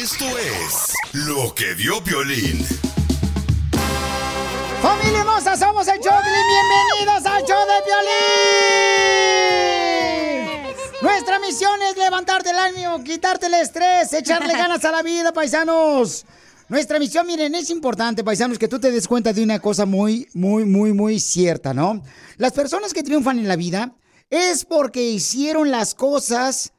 Esto es lo que vio Violín. ¡Familia hermosa! Somos el show. Bienvenidos al show de Piolín. Nuestra misión es levantarte el ánimo, quitarte el estrés, echarle ganas a la vida, paisanos. Nuestra misión, miren, es importante, paisanos, que tú te des cuenta de una cosa muy, muy, muy, muy cierta, ¿no? Las personas que triunfan en la vida es porque hicieron las cosas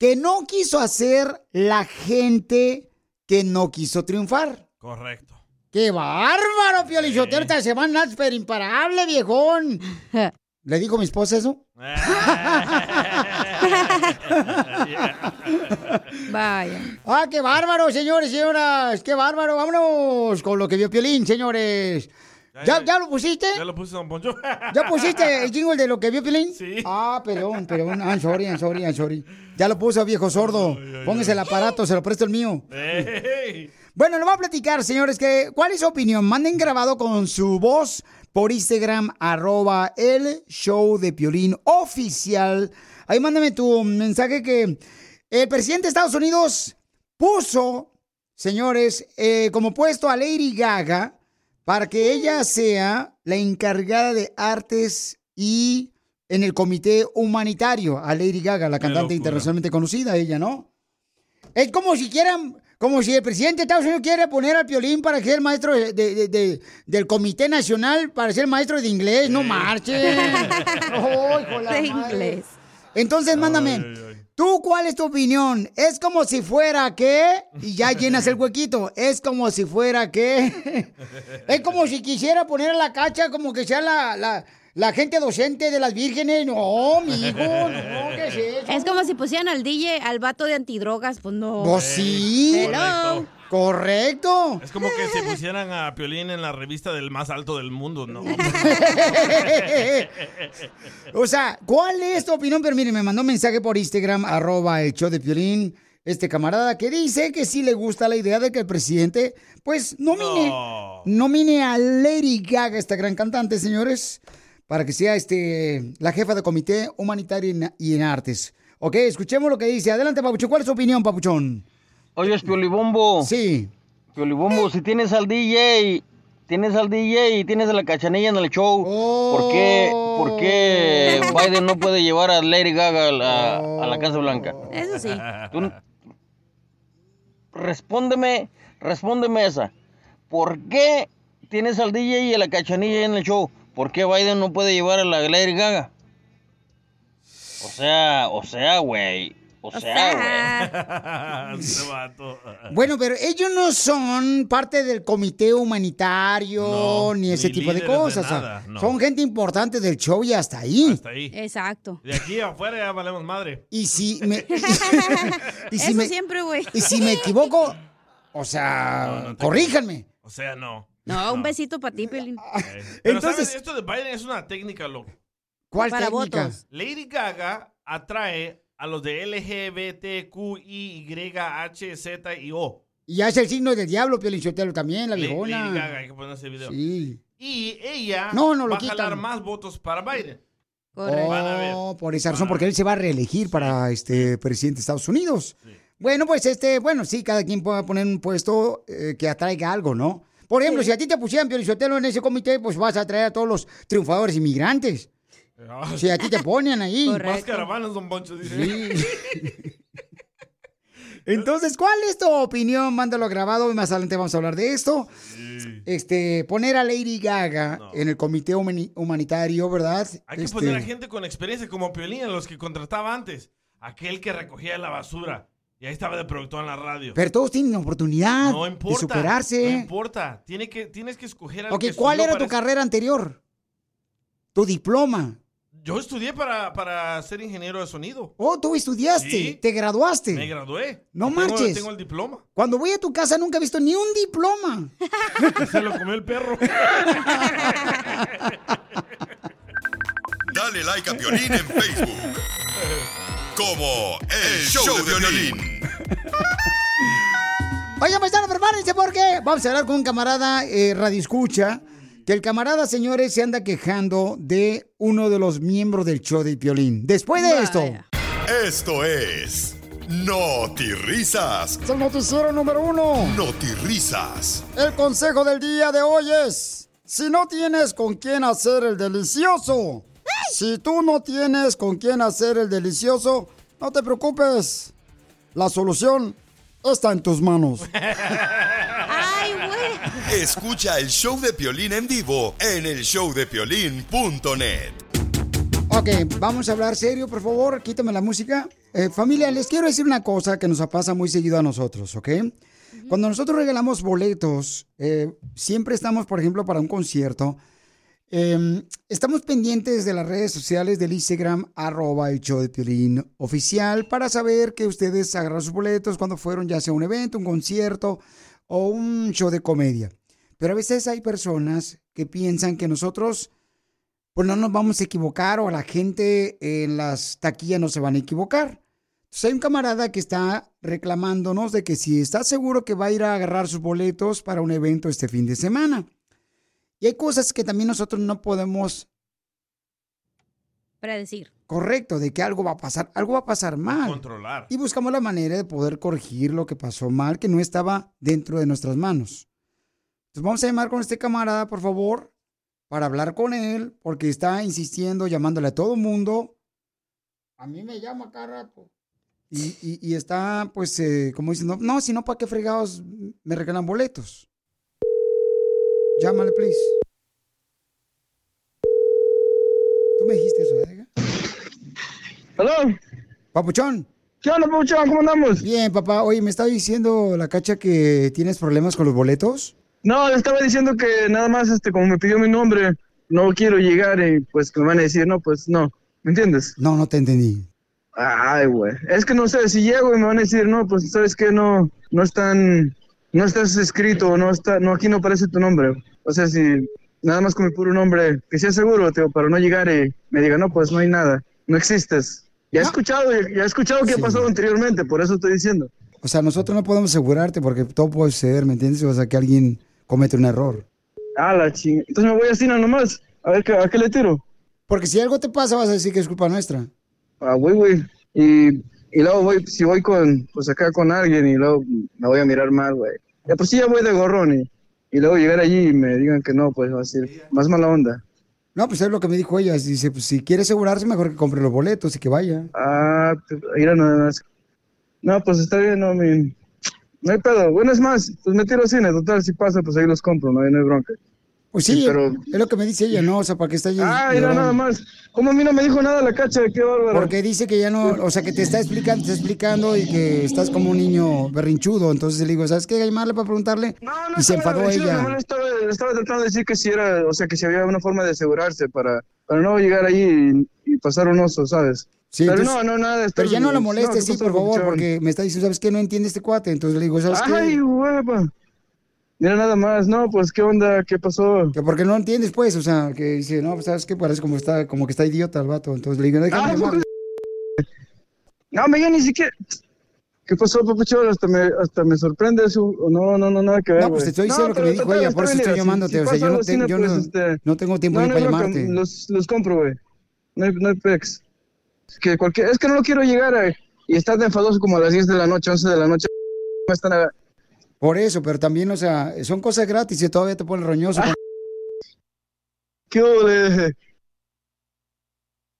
que no quiso hacer la gente que no quiso triunfar. Correcto. ¡Qué bárbaro, Piolichotero! Esta semana es pero imparable, viejón. ¿Le dijo mi esposa eso? Vaya. ¡Ah, qué bárbaro, señores y señoras! ¡Qué bárbaro! ¡Vámonos con lo que vio Piolín, señores! ¿Ya, ya lo pusiste? Ya lo puse, don Poncho. ¿Ya pusiste el jingle de lo que vio Piolín? Sí. Ah, perdón, perdón. I'm sorry, I'm sorry, I'm sorry. Ya lo puso, viejo sordo. Póngase el aparato, se lo presto el mío. Bueno, le voy a platicar, señores, que ¿cuál es su opinión? Manden grabado con su voz por Instagram, arroba el show de Piolín oficial. Ahí mándame tu mensaje que el presidente de Estados Unidos puso, señores, eh, como puesto a Lady Gaga para que ella sea la encargada de artes y en el comité humanitario a Lady Gaga, la cantante internacionalmente conocida, ella, ¿no? Es como si quieran, como si el presidente de Estados Unidos quiere poner al Piolín para ser maestro de- de- de- de- del Comité Nacional, para ser maestro de inglés, no hijo de madre. inglés. Entonces, mándame, ¿tú cuál es tu opinión? ¿Es como si fuera que? Y ya llenas el huequito. ¿Es como si fuera que? Es como si quisiera poner a la cacha como que sea la, la, la gente docente de las vírgenes. No, amigo, no, ¿qué es eso? Es como si pusieran al DJ al vato de antidrogas, pues no. Pues sí. Hello. Correcto. Es como que si pusieran a Piolín en la revista del más alto del mundo, ¿no? o sea, ¿cuál es tu opinión? Pero mire, me mandó un mensaje por Instagram, arroba el show de Piolín, este camarada, que dice que sí le gusta la idea de que el presidente, pues, nomine, No. nomine a Lady Gaga, esta gran cantante, señores, para que sea este la jefa de comité humanitario y en- artes. Ok, escuchemos lo que dice. Adelante, Papuchón. ¿Cuál es tu opinión, Papuchón? Oye, es Piolibombo. Sí. Piolibombo, si tienes al DJ, tienes al DJ y tienes a la cachanilla en el show, ¿por qué, por qué Biden no puede llevar a Lady Gaga a la, a la Casa Blanca? Eso sí. Tú- respóndeme, respóndeme esa. ¿Por qué tienes al DJ y a la cachanilla en el show? ¿Por qué Biden no puede llevar a la Lady Gaga? O sea, o sea, güey. O sea. Este vato. Bueno, pero ellos no son parte del comité humanitario No, ni ese ni tipo de cosas. o sea, nada, no. Son gente importante del show y hasta ahí. Hasta ahí. Exacto. De aquí afuera ya valemos madre. Y si me. y si Eso me, siempre, güey. y si me equivoco, o sea, No, corríjanme. O sea, no. No, un besito para ti, Pelín. Pero Entonces- ¿sabes? Esto de Biden es una técnica, loco. ¿Cuál Para técnica? votos. Lady Gaga atrae a los de LGBTQI, Z y O. Y hace el signo del diablo, Piolichotelo también, la viejona. Lady Gaga, hay que poner ese video. Sí. Y ella No, no lo va a jalar más votos para Biden. Correcto. Oh, por esa razón, porque él se va a reelegir para este presidente de Estados Unidos. Bueno, pues este, bueno, sí, cada quien puede poner un puesto eh, que atraiga algo, ¿no? Por ejemplo, si a ti te pusieran Piolichotelo en ese comité, pues vas a atraer a todos los triunfadores inmigrantes. Si a ti te ponen ahí. Más caravanas, don Poncho, dice. Sí. Entonces, ¿cuál es tu opinión? Mándalo grabado. Más adelante vamos a hablar de esto. Este, poner a Lady Gaga en el comité humani- humanitario, ¿verdad? Hay que Este, poner a gente con experiencia como Piolín, a los que contrataba antes. Aquel que recogía la basura. Y ahí estaba de productor en la radio. Pero todos tienen oportunidad no importa. de superarse. No importa. Tiene que, tienes que escoger al ok, que ¿cuál era tu ese- carrera anterior? Tu diploma. Yo estudié para, para ser ingeniero de sonido. Oh, tú estudiaste, Sí. te graduaste. Me gradué. No tengo- marches. Tengo el diploma. Cuando voy a tu casa nunca he visto ni un diploma. Se lo comió el perro. Dale like a Piolín en Facebook. Como El Show de Violín. Oigan, paisano, prepárense porque vamos a hablar con un camarada eh, Radio Escucha. Que el camarada, señores, se anda quejando de uno de los miembros del show de Piolín. Después de esto, Esto es Risas. es el noticiero número uno. Risas. El consejo del día de hoy es, si no tienes con quién hacer el delicioso, si tú no tienes con quién hacer el delicioso, no te preocupes. La solución está en tus manos. Escucha el show de Piolín en vivo en el showdepiolín.net. Ok, vamos a hablar serio, por favor. Quítame la música. Eh, familia, les quiero decir una cosa que nos pasa muy seguido a nosotros, ¿ok? Cuando nosotros regalamos boletos, eh, siempre estamos, por ejemplo, para un concierto. eh, estamos pendientes de las redes sociales del Instagram, arroba el show de Piolín oficial, para saber que ustedes agarraron sus boletos cuando fueron ya sea un evento, un concierto o un show de comedia. Pero a veces hay personas que piensan que nosotros pues no nos vamos a equivocar o la gente en las taquillas no se van a equivocar. Entonces hay un camarada que está reclamándonos de que si está seguro que va a ir a agarrar sus boletos para un evento este fin de semana. Y hay cosas que también nosotros no podemos, Predecir. correcto, de que algo va a pasar, algo va a pasar mal. Controlar. Y buscamos la manera de poder corregir lo que pasó mal, que no estaba dentro de nuestras manos. Entonces vamos a llamar con este camarada, por favor, para hablar con él, porque está insistiendo, llamándole a todo mundo. A mí me llama cada rato. Y, y- y está, pues, eh, como diciendo, no, si no, ¿para qué fregados me regalan boletos? Llámale, please. Tú me dijiste eso, ¿eh? Hello. Papuchón. ¿Qué onda, Papuchón? ¿Cómo andamos? Bien, papá. Oye, me está diciendo la cacha que tienes problemas con los boletos. No, le estaba diciendo que nada más, este, como me pidió mi nombre, no quiero llegar y pues que me van a decir, no, pues no. ¿Me entiendes? No, no te entendí. Ay, güey. Es que no sé, si llego y me van a decir, no, pues sabes que no, no están, no estás escrito, no está, no, aquí no aparece tu nombre. O sea, si nada más con mi puro nombre, que sea seguro, tío, para no llegar y me diga, no, pues no hay nada, no existes. Ya he escuchado, ya, ya he escuchado que ha pasado anteriormente, por eso estoy diciendo. O sea, nosotros no podemos asegurarte porque todo puede ser, ¿me entiendes? O sea, que alguien comete un error. Ah, la ching. Entonces me voy así nomás. A ver, ¿qué- ¿a qué le tiro? Porque si algo te pasa, vas a decir que es culpa nuestra. Ah, güey, güey. Y, y luego voy, si voy con, pues acá con alguien y luego me voy a mirar mal, güey. Ya por sí ya voy de gorrón y, y luego llegar allí y me digan que no, pues va a ser más mala onda. No, pues es lo que me dijo ella. Dice, pues si quiere asegurarse, mejor que compre los boletos y que vaya. Ah, te- mira nada más. No, pues está bien, no, mi... No hay pedo. Bueno, es más, pues me tiro al cine, total, si pasa, pues ahí los compro, no hay, no hay bronca. Pues sí, pero... es lo que me dice ella, ¿no? O sea, para que está allí. Ah, llorando. nada más. ¿Cómo a mí no me dijo nada la cacha? Qué bárbaro. Porque dice que ya no, o sea, que te está explicando, te está explicando y que estás como un niño berrinchudo. Entonces le digo, ¿sabes qué? Llamarle para preguntarle. y se enfadó ella. nomás Estaba, estaba tratando de decir que si era, o sea, que si había una forma de asegurarse para, para no llegar ahí y, y pasar un oso, ¿sabes? Sí, pero entonces- no, no, nada. Pero ya no la molestes, ¿qué sí, por favor, porque me está diciendo, ¿sabes qué? No entiende este cuate. Entonces le digo, ¿sabes Ay, qué? hueva. Mira nada más, no, pues, ¿qué onda? ¿Qué pasó? Que porque no entiendes, pues, o sea, que dice, no, pues, ¿sabes qué? Parece como está, como que está idiota el vato. Entonces le digo, déjame Ah, llamarle. No, me ya ni siquiera... ¿Qué pasó, papuchón? Hasta me, hasta me sorprende eso. No, no, no, nada que ver, No, pues te güey. estoy diciendo lo que me dijo ella, por eso estoy llamándote. si o sea, yo, no, te- yo pues, no, este, no tengo tiempo No, ni no para llamarte. Los, los compro, güey. No hay, no hay pex. Es que, cualquier, es que no lo quiero llegar a, y estar de enfadoso como a las 10 de la noche, 11 de la noche. Me están a- Por eso, pero también, o sea, son cosas gratis y todavía te pones roñoso. ¿Qué ole?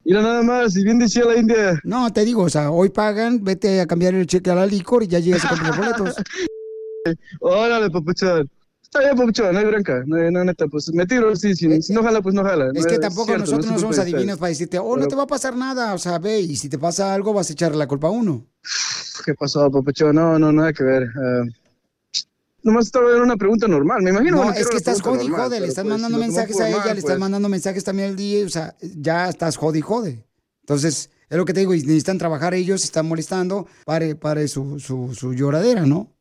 Mira nada más, y bien decía la India. No, te digo, o sea, hoy pagan, vete a cambiar el cheque a la licor y ya llegas a comprar los boletos. Órale, papuchón. Está bien, papuchón, no hay bronca. No, no, neta, pues me tiro, sí, si, si no jala, pues no jala. Es No, que tampoco cierto, nosotros es no somos adivinos para decirte, oh, no Pero- te va a pasar nada, o sea, ve, y si te pasa algo vas a echarle la culpa a uno. ¿Qué pasó, papuchón? No, no, nada que ver. Ah, nomás estaba en una pregunta normal, me imagino. No, bueno, es era que estás jode y jode, le estás pues, mandando si lo mensajes a ella, mal, le estás pues. mandando mensajes también al día, o sea, ya estás jode y jode. Entonces, es lo que te digo, y necesitan trabajar ellos, están molestando, pare, pare su, su, su lloradera, ¿no?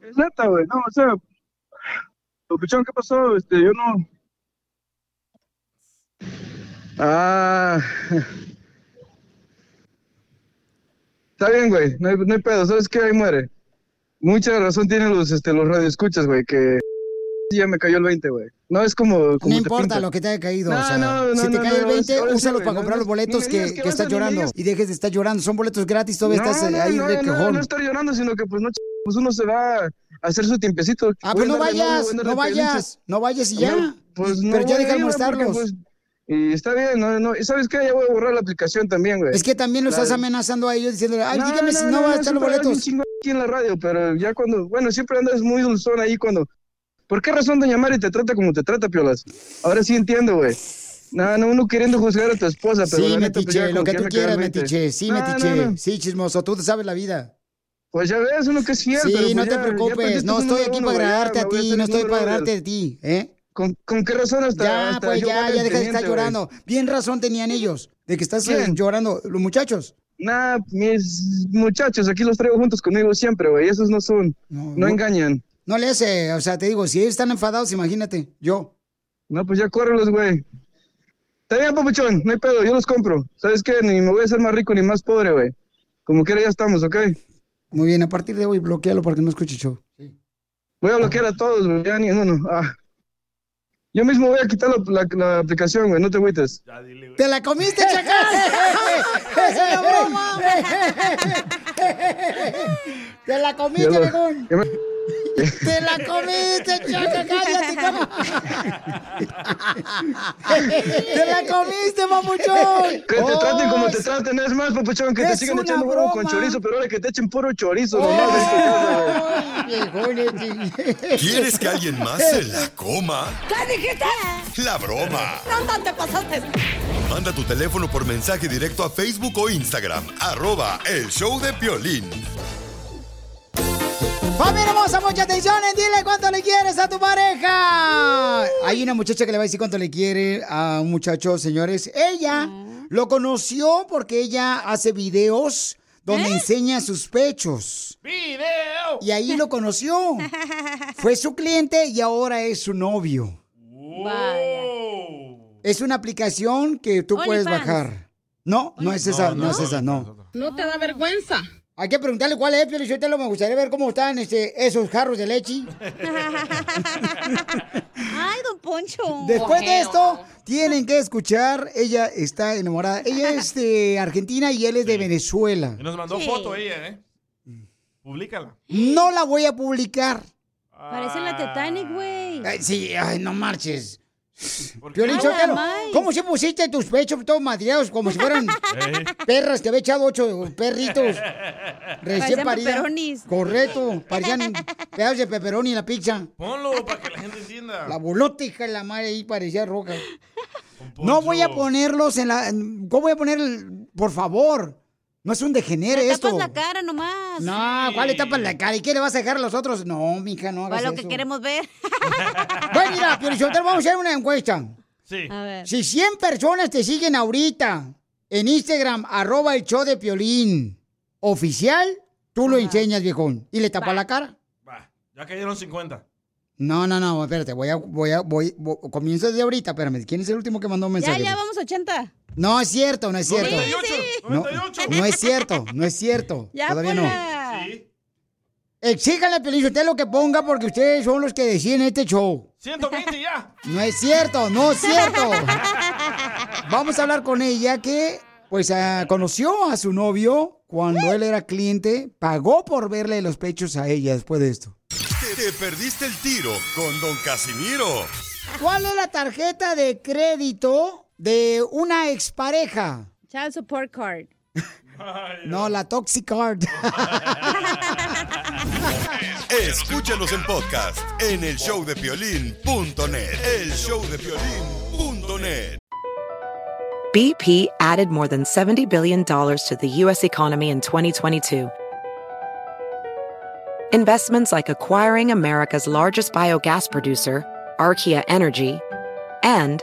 Es neta, güey, no, o sea, papuchón, ¿qué pasó? Este, yo no... Ah... Está bien, güey, no hay, no hay pedo, ¿sabes qué? Ahí muere. Mucha razón tienen los, este, los radioescuchas, güey, que ya me cayó el 20, güey. No es como... como No importa pintan. lo que te haya caído, No, o sea, no, no, si te no, cae no, el no, 20, ahora sí, úsalos para no, comprar no, los boletos que, que que estás llorando y dejes de estar llorando. Son boletos gratis, todavía no, estás eh, no, ahí no, de no, no estar llorando, sino que pues no, pues uno se va a hacer su tiempecito. Ah, pues no vayas, no vayas, no vayas y ya. Pues pero ya deja de molestarlos. y está bien, no, no, y sabes qué, ya voy a borrar la aplicación también, güey. Es que también lo estás amenazando a ellos diciéndole, ay, No, dígame si no, no, va a estar los boletos. Aquí en la radio, pero ya cuando, bueno, siempre andas muy dulzón ahí cuando, ¿por qué razón doña Mari te trata como te trata, Piolas? Ahora sí entiendo, güey. No, no, uno queriendo juzgar a tu esposa, pero Sí, pues, metiche, lo que tú quieras, 20. metiche. Sí, metiche. no, no. Sí, chismoso, tú te sabes la vida. Pues ya ves, uno que es fiel, Sí, pero pues no te ya- preocupes, no estoy aquí uno, para agradarte a ti, no estoy para agradarte a ti, ¿eh? ¿Con, ¿Con qué razón hasta, Ya, hasta pues ya, ya deja de estar llorando. Bien razón tenían ellos, de que estás eh, ¿Quién? llorando, los muchachos. Nah, mis muchachos, aquí los traigo juntos conmigo siempre, güey. Esos no son, no, no. engañan. No le hace, o sea, te digo, si ellos están enfadados, imagínate, yo. No, pues ya córrelos, güey. Está bien, papuchón, no hay pedo, yo los compro. ¿Sabes qué? Ni me voy a hacer más rico ni más pobre, güey. Como quiera ya estamos, ¿ok? Muy bien, a partir de hoy bloquealo para que no escuche show. Voy a bloquear a todos, güey, ya ni uno. Ah. Yo mismo voy a quitar la, la- la aplicación, güey, no te agüites. ¡Te la comiste, chacal! ¡Es una broma! ¡Te la comiste, viejón! ¡Te la comiste, chacal! ¡Cállate! ¡Te la comiste, mamuchón! Que te traten como te traten, es más, papuchón, que te sigan echando huevo con chorizo, pero ahora que te echen puro chorizo, güey. ¿Quieres que alguien más se la coma? ¿Qué dijiste? La broma. No, te pasaste. Manda tu teléfono por mensaje directo a Facebook o Instagram. Arroba el show de Piolín. ¡Familia hermosa, mucha atención! Dile cuánto le quieres a tu pareja. Hay una muchacha que le va a decir cuánto le quiere a un muchacho, señores. Ella lo conoció porque ella hace videos donde enseña sus pechos. ¡Video! Y ahí lo conoció. Fue su cliente y ahora es su novio. Es una aplicación que tú puedes bajar. No, no es esa, no, es esa, no. ¿No te da vergüenza? Hay que preguntarle cuál es, pero yo te lo me gustaría ver cómo están este, esos jarros de leche. Ay, don Poncho. Después de esto, tienen que escuchar. Ella está enamorada. Ella es de Argentina y él es de Venezuela. Y nos mandó Sí. foto ella, ¿eh? Públicala. No la voy a publicar. Parece la Titanic, güey. Ay, sí, ay, no marches. ¿Cómo se pusiste tus pechos todos madreados como si fueran Ey. perras que había echado ocho perritos recién pepperonis. Correcto, parecían pedazos de pepperoni en la pizza. Ponlo para que la gente entienda. La bolota, hija de la madre, ahí parecía roja. Don No voy a ponerlos en la... ¿Cómo voy a poner? el- Por favor. No es un degenere Le esto. tapas la cara nomás. No, ¿cuál le tapas la cara? ¿Y qué le vas a dejar a los otros? No, mija, no hagas Para lo que eso. queremos ver. Bueno, mira, Piolichotelo, vamos a hacer una encuesta. Sí. A ver. Si 100 personas te siguen ahorita en Instagram, arroba el show de Piolín oficial, tú lo enseñas, viejón. Y le tapas la cara. Va, ya cayeron 50. No, no, no, espérate, voy a, voy a, voy, voy- comienzo desde ahorita, espérame. ¿Quién es el último que mandó un Ya, mensaje? ya vamos 80. No es cierto, no es cierto. 98. No, 98. no es cierto, no es cierto. Ya, Todavía no. Sí. Exíganle a Piolín usted lo que ponga porque ustedes son los que deciden este show. 120 ya. No es cierto, no es cierto. Vamos a hablar con ella que, pues, ah, conoció a su novio cuando él era cliente, pagó por verle los pechos a ella después de esto. Te, te perdiste el tiro con Don Casimiro. ¿Cuál es la tarjeta de crédito de una expareja? Child support card. No, la Toxic Card. Escúchanos en podcast en el showdepiolín.net. El showdepiolín.net. BP added more than $70 billion to the U.S. economy in 2022. Investments like acquiring America's largest biogas producer, Archaea Energy, and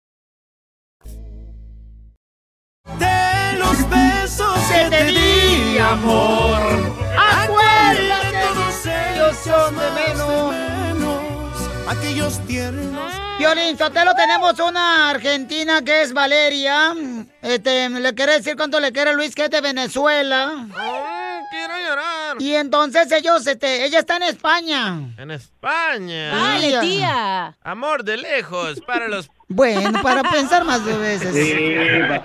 De los besos que te di, amor. Acuérdate, todos ellos son de menos. Aquellos tiernos. Violín, Sotelo, tenemos una argentina que es Valeria. Este, le quiere decir cuánto le quiere Luis, que es de Venezuela. quiero llorar. Y entonces ellos, este, ella está en España. En España. Dale, tía. Amor de lejos para los. Bueno, para pensar más de veces. Eva.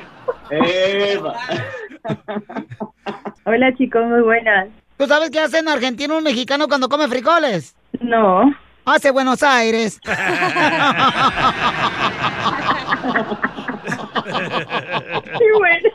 Hola chicos, muy buenas. ¿Tú sabes qué hace en Argentina un mexicano cuando come frijoles? No. Hace Buenos Aires. Qué buena.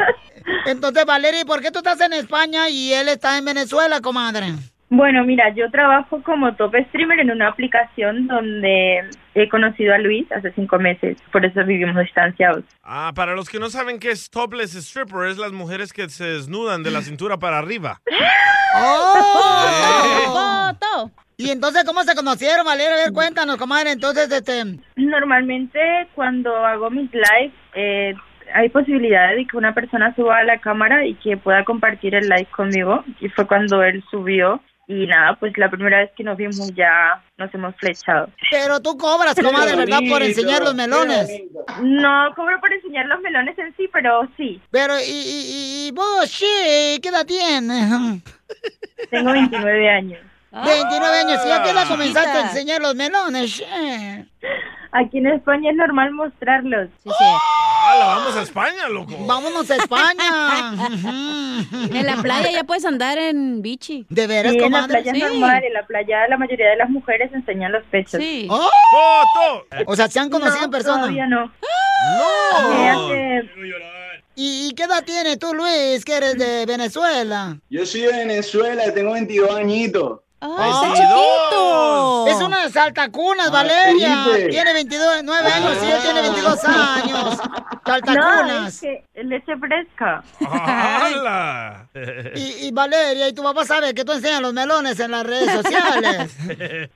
Entonces, Valeria, ¿y por qué tú estás en España y él está en Venezuela, comadre? Bueno, mira, yo trabajo como top streamer en una aplicación donde he conocido a Luis hace cinco meses, por eso vivimos distanciados. Ah, para los que no saben qué es topless stripper, es las mujeres que se desnudan de la cintura para arriba. ¡Oh! ¿Y entonces cómo se conocieron, Valeria? A ver, cuéntanos, comadre. Entonces, este... Normalmente cuando hago mis lives eh, hay posibilidad de que una persona suba a la cámara y que pueda compartir el live conmigo. Y fue cuando él subió. Y nada, pues la primera vez que nos vimos ya nos hemos flechado. Pero tú cobras, comadre, ¿verdad? Por enseñar los melones. No cobro por enseñar los melones en sí, pero sí. Pero, ¿y, y, y vos, sí, qué edad tienes? Tengo 29 años. 29 años, ¿y a qué edad Ah. comenzaste a enseñar los melones? Che. Aquí en España es normal mostrarlos. ¡Hala, vamos a España, loco! Vámonos a España. En la playa ya puedes andar en bichi. ¿De Sí, en la playa es normal, en la playa la mayoría de las mujeres enseñan los pechos. Sí. ¡Oh! ¡Foto! O sea, ¿se han conocido No, en persona? Todavía no. ¡No! Eh, hace- ¿Y, y qué edad tienes tú, Luis, que eres de Venezuela? Yo soy de Venezuela, tengo 22 añitos. ¡Ay, está chiquito! Es una saltacunas, Ah, Valeria. Felipe. Tiene 22, 9 años y él tiene 22 años. No, Saltacunas. es que leche fresca. ¡Hala! Y, y Valeria, y tu papá sabe que tú enseñas los melones en las redes sociales.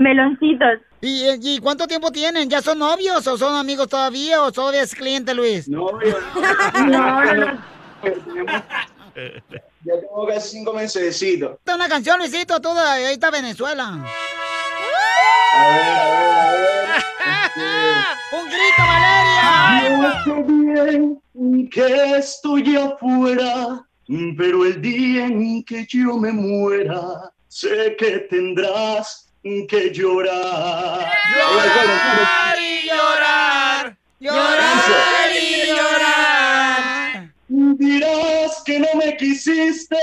Meloncitos. ¿Y, y cuánto tiempo tienen? ¿Ya son novios o son amigos todavía o todavía es cliente, Luis? Novio. No, no, no. Ya tengo casi cinco mesecitos. Esta es una canción, Luisito, toda, ahí está Venezuela. A ver, a ver, a ver. ¡Un grito, Valeria! Yo sé bien que estoy afuera, pero el día en que yo me muera, sé que tendrás que llorar. Llorar y llorar. Llorar y llorar. Dirás que no me quisiste,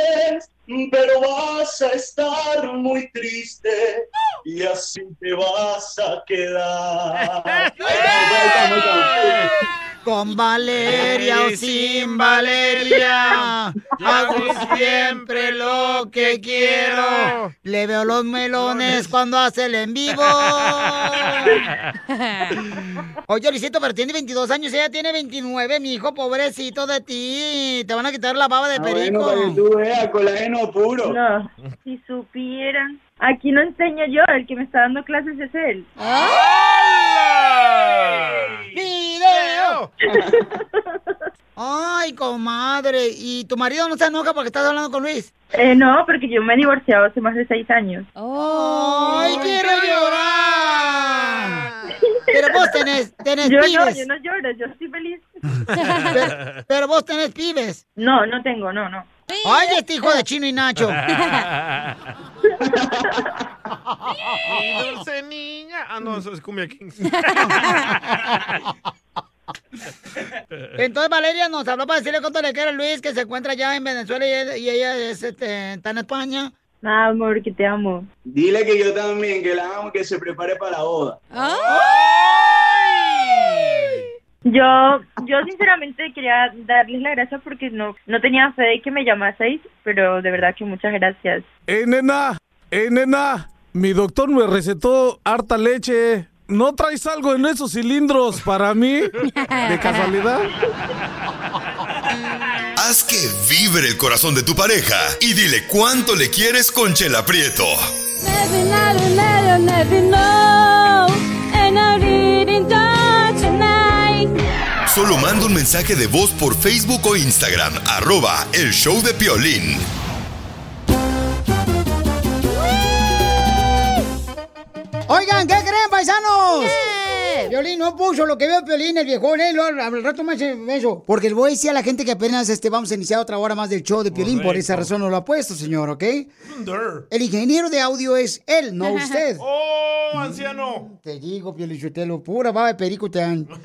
pero vas a estar muy triste y así te vas a quedar. Con Valeria o sin Valeria, hago siempre lo que quiero. Le veo los melones cuando hace el en vivo. Oye, Luisito, pero tiene 22 años, ella tiene 29, mi hijo, pobrecito de ti. Te van a quitar la baba de Ah, bueno, perico. que tú colágeno puro. No, si supieran Aquí no enseño yo, el que me está dando clases es él. ¡Video! Ay, comadre. ¿Y tu marido no se enoja porque estás hablando con Luis? Eh, no, porque yo me he divorciado hace más de seis años. ¡Ay, quiero llorar! Pero vos tenés, tenés Yo no, pibes. yo no lloro, yo estoy feliz. pero, pero vos tenés pibes. No, no tengo, no, no. Ay, este hijo de Chino y Nacho. Mi dulce niña. Ah, no, eso es Cumbia Kings. Entonces Valeria nos habló para decirle cuánto le quiere a Luis, que se encuentra allá en Venezuela y ella, y ella es, este, está en España. Nada, amor, que te amo. Dile que yo también, que la amo, que se prepare para la boda. Yo, yo sinceramente quería darles las gracias porque no, no tenía fe de que me llamaseis, pero de verdad que muchas gracias. ¡Eh, nena! ¡Eh, nena! Mi doctor me recetó harta leche. ¿No traes algo en esos cilindros para mí? ¿De casualidad? Haz que vibre el corazón de tu pareja y dile cuánto le quieres con Chela Prieto. Solo manda un mensaje de voz por Facebook o Instagram, arroba el show de Piolín. Oigan, ¿qué creen, paisanos? Violín no puso lo que veo Piolín, el viejón, ¿eh? Al rato más eso. Porque le voy a decir a la gente que apenas este, vamos a iniciar otra hora más del show de Piolín. Por esa razón no lo ha puesto, señor, ¿ok? El ingeniero de audio es él, no usted. ¡Oh, anciano! Te digo, Piolichotelo, pura baba de perico te dan.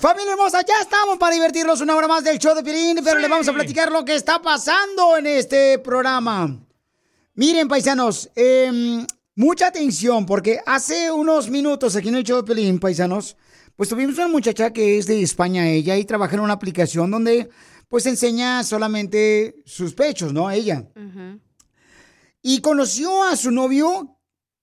Familia hermosa, ya estamos para divertirnos una hora más del show de Piolín, pero le vamos a platicar lo que está pasando en este programa. Miren, paisanos, em, mucha atención, porque hace unos minutos aquí en el show de Piolín, paisanos, pues tuvimos una muchacha que es de España, ella, y trabaja en una aplicación donde, pues, enseña solamente sus pechos, ¿no? Ella. Y conoció a su novio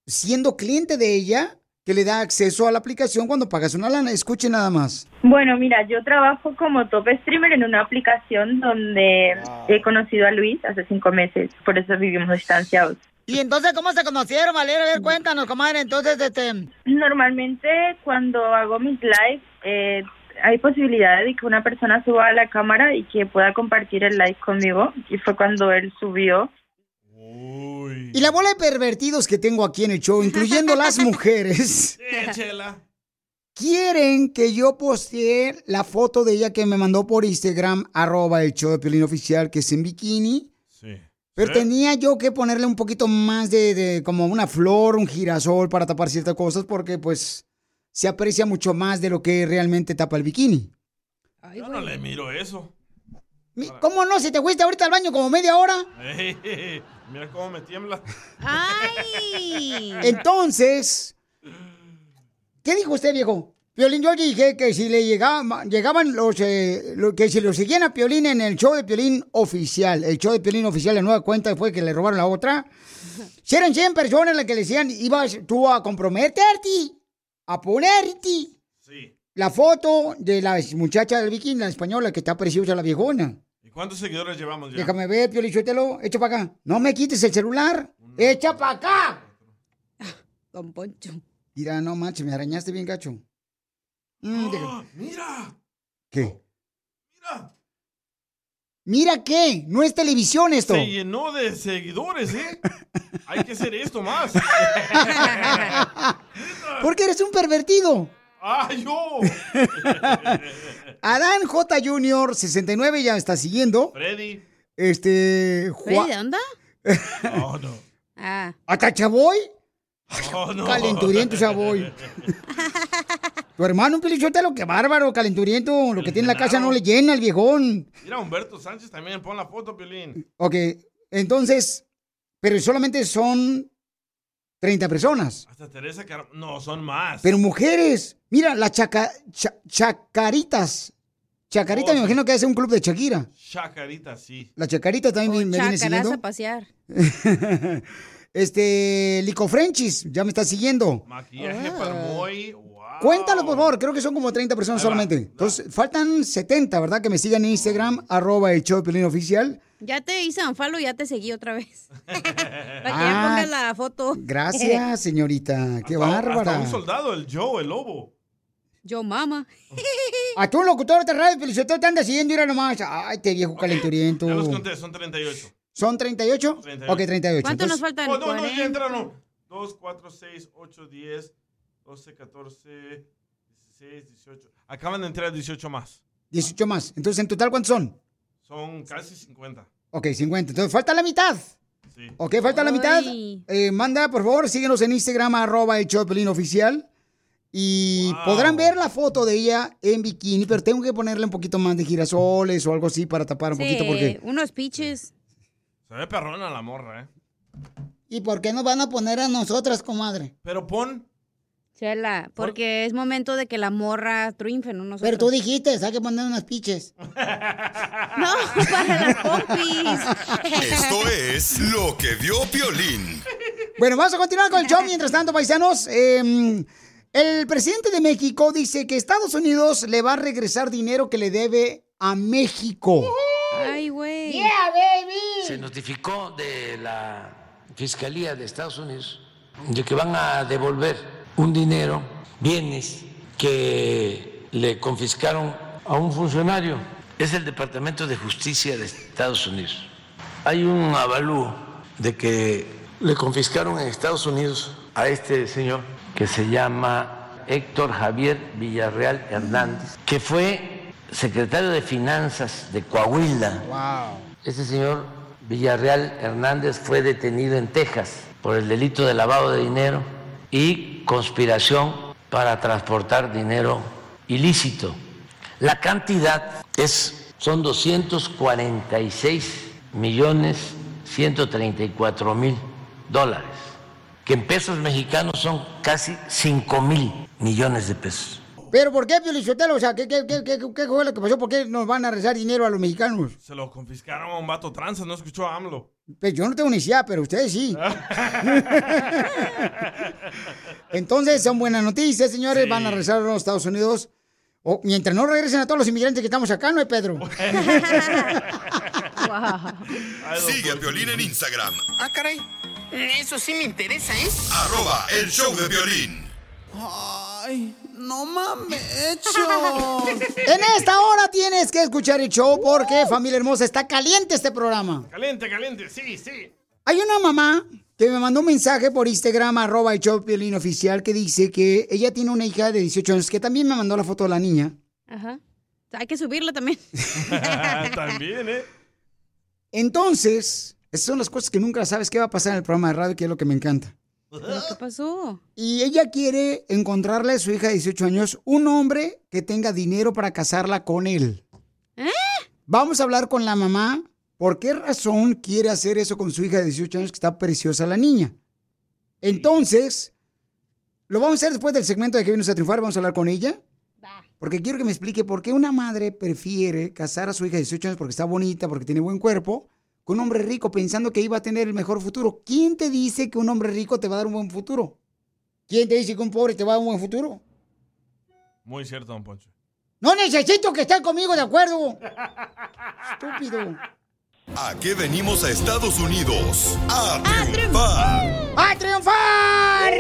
siendo cliente de ella, que le da acceso a la aplicación cuando pagas una lana. Escuche nada más. Bueno, mira, yo trabajo como top streamer en una aplicación donde he conocido a Luis hace cinco meses, por eso vivimos distanciados. ¿Y entonces cómo se conocieron, Valeria? A ver, cuéntanos, comadre. Entonces, este... Normalmente cuando hago mis lives eh, hay posibilidad de que una persona suba a la cámara y que pueda compartir el live conmigo. Y fue cuando él subió. Y la bola de pervertidos que tengo aquí en el show, incluyendo las mujeres, Chela. quieren que yo postee la foto de ella que me mandó por Instagram, arroba el show de Piolín Oficial, que es en bikini. Sí. Pero Sí. tenía yo que ponerle un poquito más de, de como una flor, un girasol para tapar ciertas cosas, porque pues se aprecia mucho más de lo que realmente tapa el bikini. Yo no le miro eso. ¿Cómo no? Si te fuiste ahorita al baño como media hora. Mira cómo me tiembla. Entonces, ¿qué dijo usted, viejo? Piolín, yo dije que si le llegaba- llegaban los, eh, lo- que si lo seguían a Piolín en el show de Piolín oficial, el show de Piolín oficial, la nueva cuenta fue que le robaron la otra. Si eran 100 personas las que le decían, ibas tú a comprometerte, a ponerte la foto de la muchacha del bikini, la española, que está preciosa la viejona. ¿Y cuántos seguidores llevamos ya? Déjame ver, Piolín, suéltalo, echa para acá. No me quites el celular, echa para acá. Don Poncho. Mira, no manches, me arañaste bien gacho. Mm, ¡Ah, ¡Mira! ¿Qué? Mira qué, no es televisión esto. Se llenó de seguidores, ¿eh? Hay que hacer esto más. Porque eres un pervertido. ¡Ah, yo! Adán J. Jr., 69, ya está siguiendo. Freddy. Este. ¿Freddy Juan- de onda? Oh, no. Ah. ¿Hasta Chaboy? Oh, no. Calenturiento Chaboy. Tu hermano, un pelichotelo, qué bárbaro, calenturiento. Lo que tiene en la casa no le llena el viejón. Mira, Humberto Sánchez también, pon la foto, Piolín. Ok, entonces, pero solamente son 30 personas. Hasta Teresa Car... No, son más. Pero mujeres, mira, las chaca- cha- chacaritas. Chacarita Oh, me imagino que hace un club de Shakira. Chacarita, sí. La chacarita también me- me viene siguiendo. a pasear. este, Lico Frenchis, ya me está siguiendo. Maquillaje para Moy. Wow. Cuéntalos, por favor, creo que son como 30 personas solamente. Entonces, faltan 70, ¿verdad? Que me sigan en Instagram, arroba el show de Piolín oficial. Ya te hice unfollow y ya te seguí otra vez. Para que ya Ah, pongas la foto. Gracias, señorita. Qué Hasta bárbara. un soldado, el Joe, el lobo. Yo, mama. A tu locutor de radio, Felicitó, te anda siguiendo, mira nomás. Ay, te viejo calenturiento. Ya los conté, son 38. ¿Son 38? 38. Ok, 38. ¿Cuánto nos Entonces- faltan? Oh, no, no, ya 40. entraron. 2, 4, 6, 8, 10, 12, 14, 16, 18. Acaban de entrar 18 más. 18 más. Entonces, ¿en total cuántos son? Son casi 50. Ok, 50. Entonces, falta la mitad. Sí. Ok, falta la mitad. Eh, manda, por favor, síguenos en Instagram, arroba el Piolín oficial. Y podrán ver la foto de ella en bikini, pero tengo que ponerle un poquito más de girasoles o algo así para tapar un Sí, poquito porque... unos piches. Se ve perrona la morra, ¿eh? ¿Y por qué nos van a poner a nosotras, comadre? Pero pon. Chela, porque es momento de que la morra triunfe, no nosotros. Pero tú dijiste, hay que poner unas piches. No, para las pompis. Esto es lo que vio Piolín. Bueno, vamos a continuar con el show. Mientras tanto, paisanos, eh, el presidente de México dice que Estados Unidos le va a regresar dinero que le debe a México. Ay, güey. Se notificó de la Fiscalía de Estados Unidos de que van a devolver un dinero, bienes que le confiscaron a un funcionario. Es el Departamento de Justicia de Estados Unidos. Hay un avalúo de que le confiscaron en Estados Unidos a este señor que se llama Héctor Javier Villarreal Hernández, que fue secretario de Finanzas de Coahuila. Wow. Este señor Villarreal Hernández fue detenido en Texas por el delito de lavado de dinero y conspiración para transportar dinero ilícito. La cantidad es, son 246 millones 134 mil dólares, que en pesos mexicanos son casi 5 mil millones de pesos. ¿Pero por qué, Piolichotelo? O sea, ¿qué, qué, qué, qué, qué fue lo que pasó? ¿Por qué nos van a rezar dinero a los mexicanos? Se lo confiscaron a un vato tranza, no escuchó a AMLO. Pues yo no tengo ni idea, pero ustedes sí. Entonces, son buenas noticias, señores. Sí. Van a regresar a los Estados Unidos. O, mientras no regresen a todos los inmigrantes que estamos acá, ¿no es Pedro? Sigue a Piolín en Instagram, Ah, caray. Eso sí me interesa, ¿eh? arroba el show de violín. Ay, no mames, En esta hora tienes que escuchar el show porque, familia hermosa, está caliente este programa. Caliente, caliente, sí, sí. Hay una mamá que me mandó un mensaje por Instagram, arroba el show Piolín oficial, que dice que ella tiene una hija de 18 años, que también me mandó la foto de la niña. Ajá. Hay que subirla también. También, ¿eh? Entonces, esas son las cosas que nunca sabes qué va a pasar en el programa de radio, que es lo que me encanta. ¿Qué pasó? Y ella quiere encontrarle a su hija de 18 años un hombre que tenga dinero para casarla con él. ¿Eh? Vamos a hablar con la mamá. ¿Por qué razón quiere hacer eso con su hija de 18 años que está preciosa la niña? Entonces, lo vamos a hacer después del segmento de que vienes a triunfar. Vamos a hablar con ella. Porque quiero que me explique por qué una madre prefiere casar a su hija de 18 años porque está bonita, porque tiene buen cuerpo, con un hombre rico pensando que iba a tener el mejor futuro. ¿Quién te dice que un hombre rico te va a dar un buen futuro? ¿Quién te dice que un pobre te va a dar un buen futuro? Muy cierto, don Poncho. No necesito que estén conmigo de acuerdo. Estúpido. ¿A qué venimos a Estados Unidos? A triunfar. ¡A triunfar!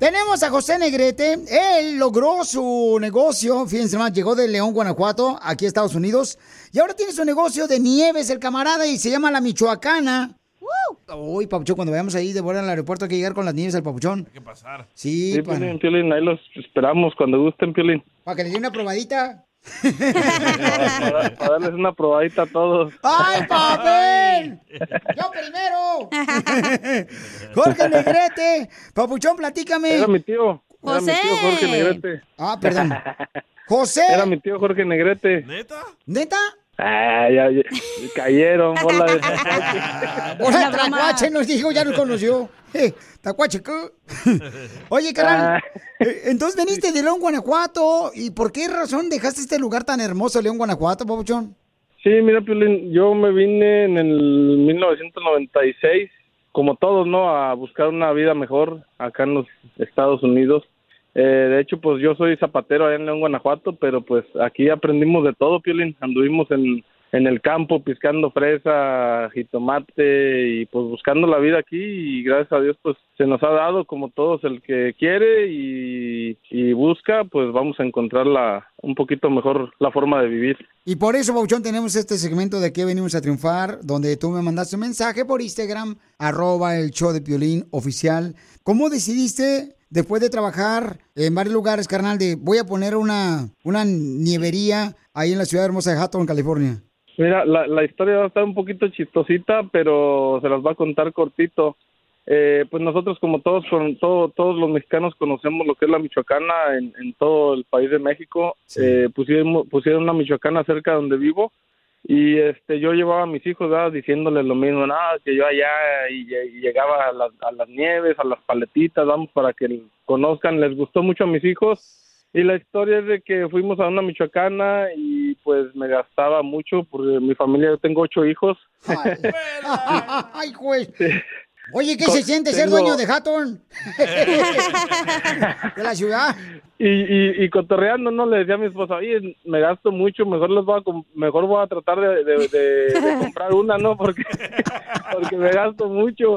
Tenemos a José Negrete. Él logró su negocio. Fíjense más, llegó de León, Guanajuato, aquí a Estados Unidos. Y ahora tiene su negocio de nieves, el camarada, y se llama La Michoacana. Uy, Papuchón, cuando vayamos ahí de vuelta al aeropuerto hay que llegar con las nieves al Papuchón. Hay que pasar. Sí, Sí, Piolín, Piolín, ahí los esperamos cuando gusten, Piolín. para que le dé una probadita. Para, para darles una probadita a todos. ¡Ay, papel! ¡Yo primero! Jorge Negrete. Papuchón, platícame. Era mi tío. Era mi tío Jorge Negrete. Ah, perdón. José. Era mi tío Jorge Negrete. ¿Neta? ¿Neta? Ah, ya, ya, cayeron, bola de Hola, Tacuache nos dijo, ya nos conoció. Eh, Tacuache, ¿qué? Oye, carnal, eh, entonces veniste de León, Guanajuato, ¿y por qué razón dejaste este lugar tan hermoso, León, Guanajuato, Papuchón? Sí, mira, Piolín, yo me vine en el 1996, como todos, ¿no? A buscar una vida mejor acá en los Estados Unidos. Eh, de hecho, pues yo soy zapatero allá en León, Guanajuato, pero pues aquí aprendimos de todo, Piolín. Anduvimos en, en el campo piscando fresa, jitomate y pues buscando la vida aquí y gracias a Dios pues se nos ha dado como todos el que quiere y, y busca pues vamos a encontrar la, un poquito mejor la forma de vivir. Y por eso, Bauchón, tenemos este segmento de que venimos a triunfar, donde tú me mandaste un mensaje por Instagram, arroba el show de Piolín oficial. ¿Cómo decidiste, después de trabajar en varios lugares, carnal, de voy a poner una, una nievería ahí en la ciudad hermosa de Hatton, California? Mira, la, la historia va a estar un poquito chistosita, pero se las va a contar cortito. Eh, pues nosotros como todos con todo, todos los mexicanos conocemos lo que es la michoacana en, en todo el país de México eh, pusieron, pusieron una michoacana cerca de donde vivo y este yo llevaba a mis hijos ¿verdad? diciéndoles lo mismo nada que yo allá y, y llegaba a las, a las nieves a las paletitas vamos para que conozcan les gustó mucho a mis hijos y la historia es de que fuimos a una michoacana y pues me gastaba mucho porque mi familia yo tengo ocho hijos Ay, güey. Oye, ¿qué se siente ser dueño de Hatton? de la ciudad. y, y, y cotorreando, ¿no? Le decía a mi esposa, oye, me gasto mucho, mejor les voy a, mejor voy a tratar de, de- de- de comprar una, ¿no? Porque, porque me gasto mucho.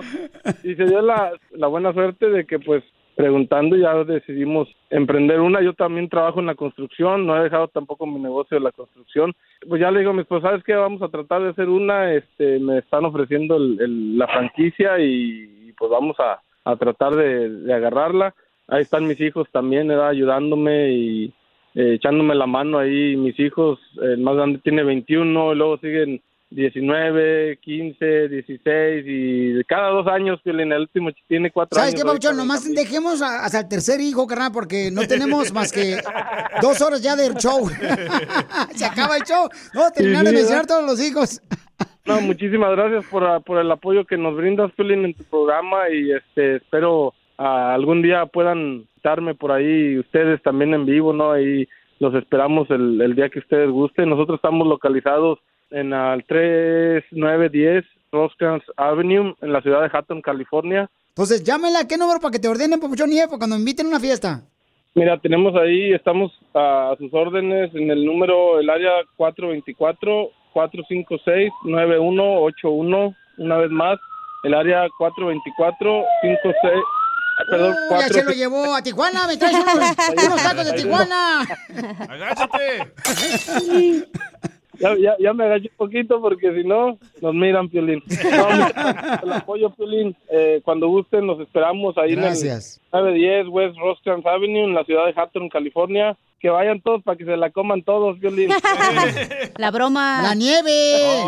Y se dio la, la buena suerte de que, pues, preguntando ya decidimos emprender una. Yo también trabajo en la construcción, no he dejado tampoco mi negocio de la construcción. Pues ya le digo a mi esposa, ¿sabes qué? Vamos a tratar de hacer una, este, me están ofreciendo el- el- la franquicia y, pues vamos a, a tratar de, agarrarla. Ahí están mis hijos también, ayudándome y eh, echándome la mano ahí. Mis hijos, el más grande tiene 21, y luego siguen 19, 15, 16 y cada dos años, Piolín, el último tiene cuatro ¿Sabes años. qué, Pauchón? Nomás dejemos a- hasta el tercer hijo, carnal, porque no tenemos más que dos horas ya del show. Se acaba el show. No, terminar Sí, de mencionar todos los hijos. No, muchísimas gracias por, ah, por el apoyo que nos brindas, Piolín, en tu programa y este espero ah, algún día puedan estarme por ahí ustedes también en vivo, ¿no? Ahí los esperamos el, el día que ustedes gusten. Nosotros estamos localizados en el 3910 Rosecrans Avenue en la ciudad de Hatton, California. Entonces, llámenla, ¿qué número para que te ordenen, Papuchón y Efa, cuando inviten a una fiesta? Mira, tenemos ahí, estamos a sus órdenes en el número, el área 424-456-9181, una vez más, el área 424-56, ah, perdón, Uh, ya se lo 4 llevó a Tijuana, me traes unos, unos tacos de Tijuana. ¡Agáchate! Ya, ya, ya me agaché un poquito porque si no, nos miran, Piolín. No, el apoyo, Piolín. Eh, cuando gusten, nos esperamos ahí Gracias. en el 910 West Rosecrans Avenue, en la ciudad de Hatton, California. Que vayan todos para que se la coman todos, Piolín. La broma. ¡La nieve!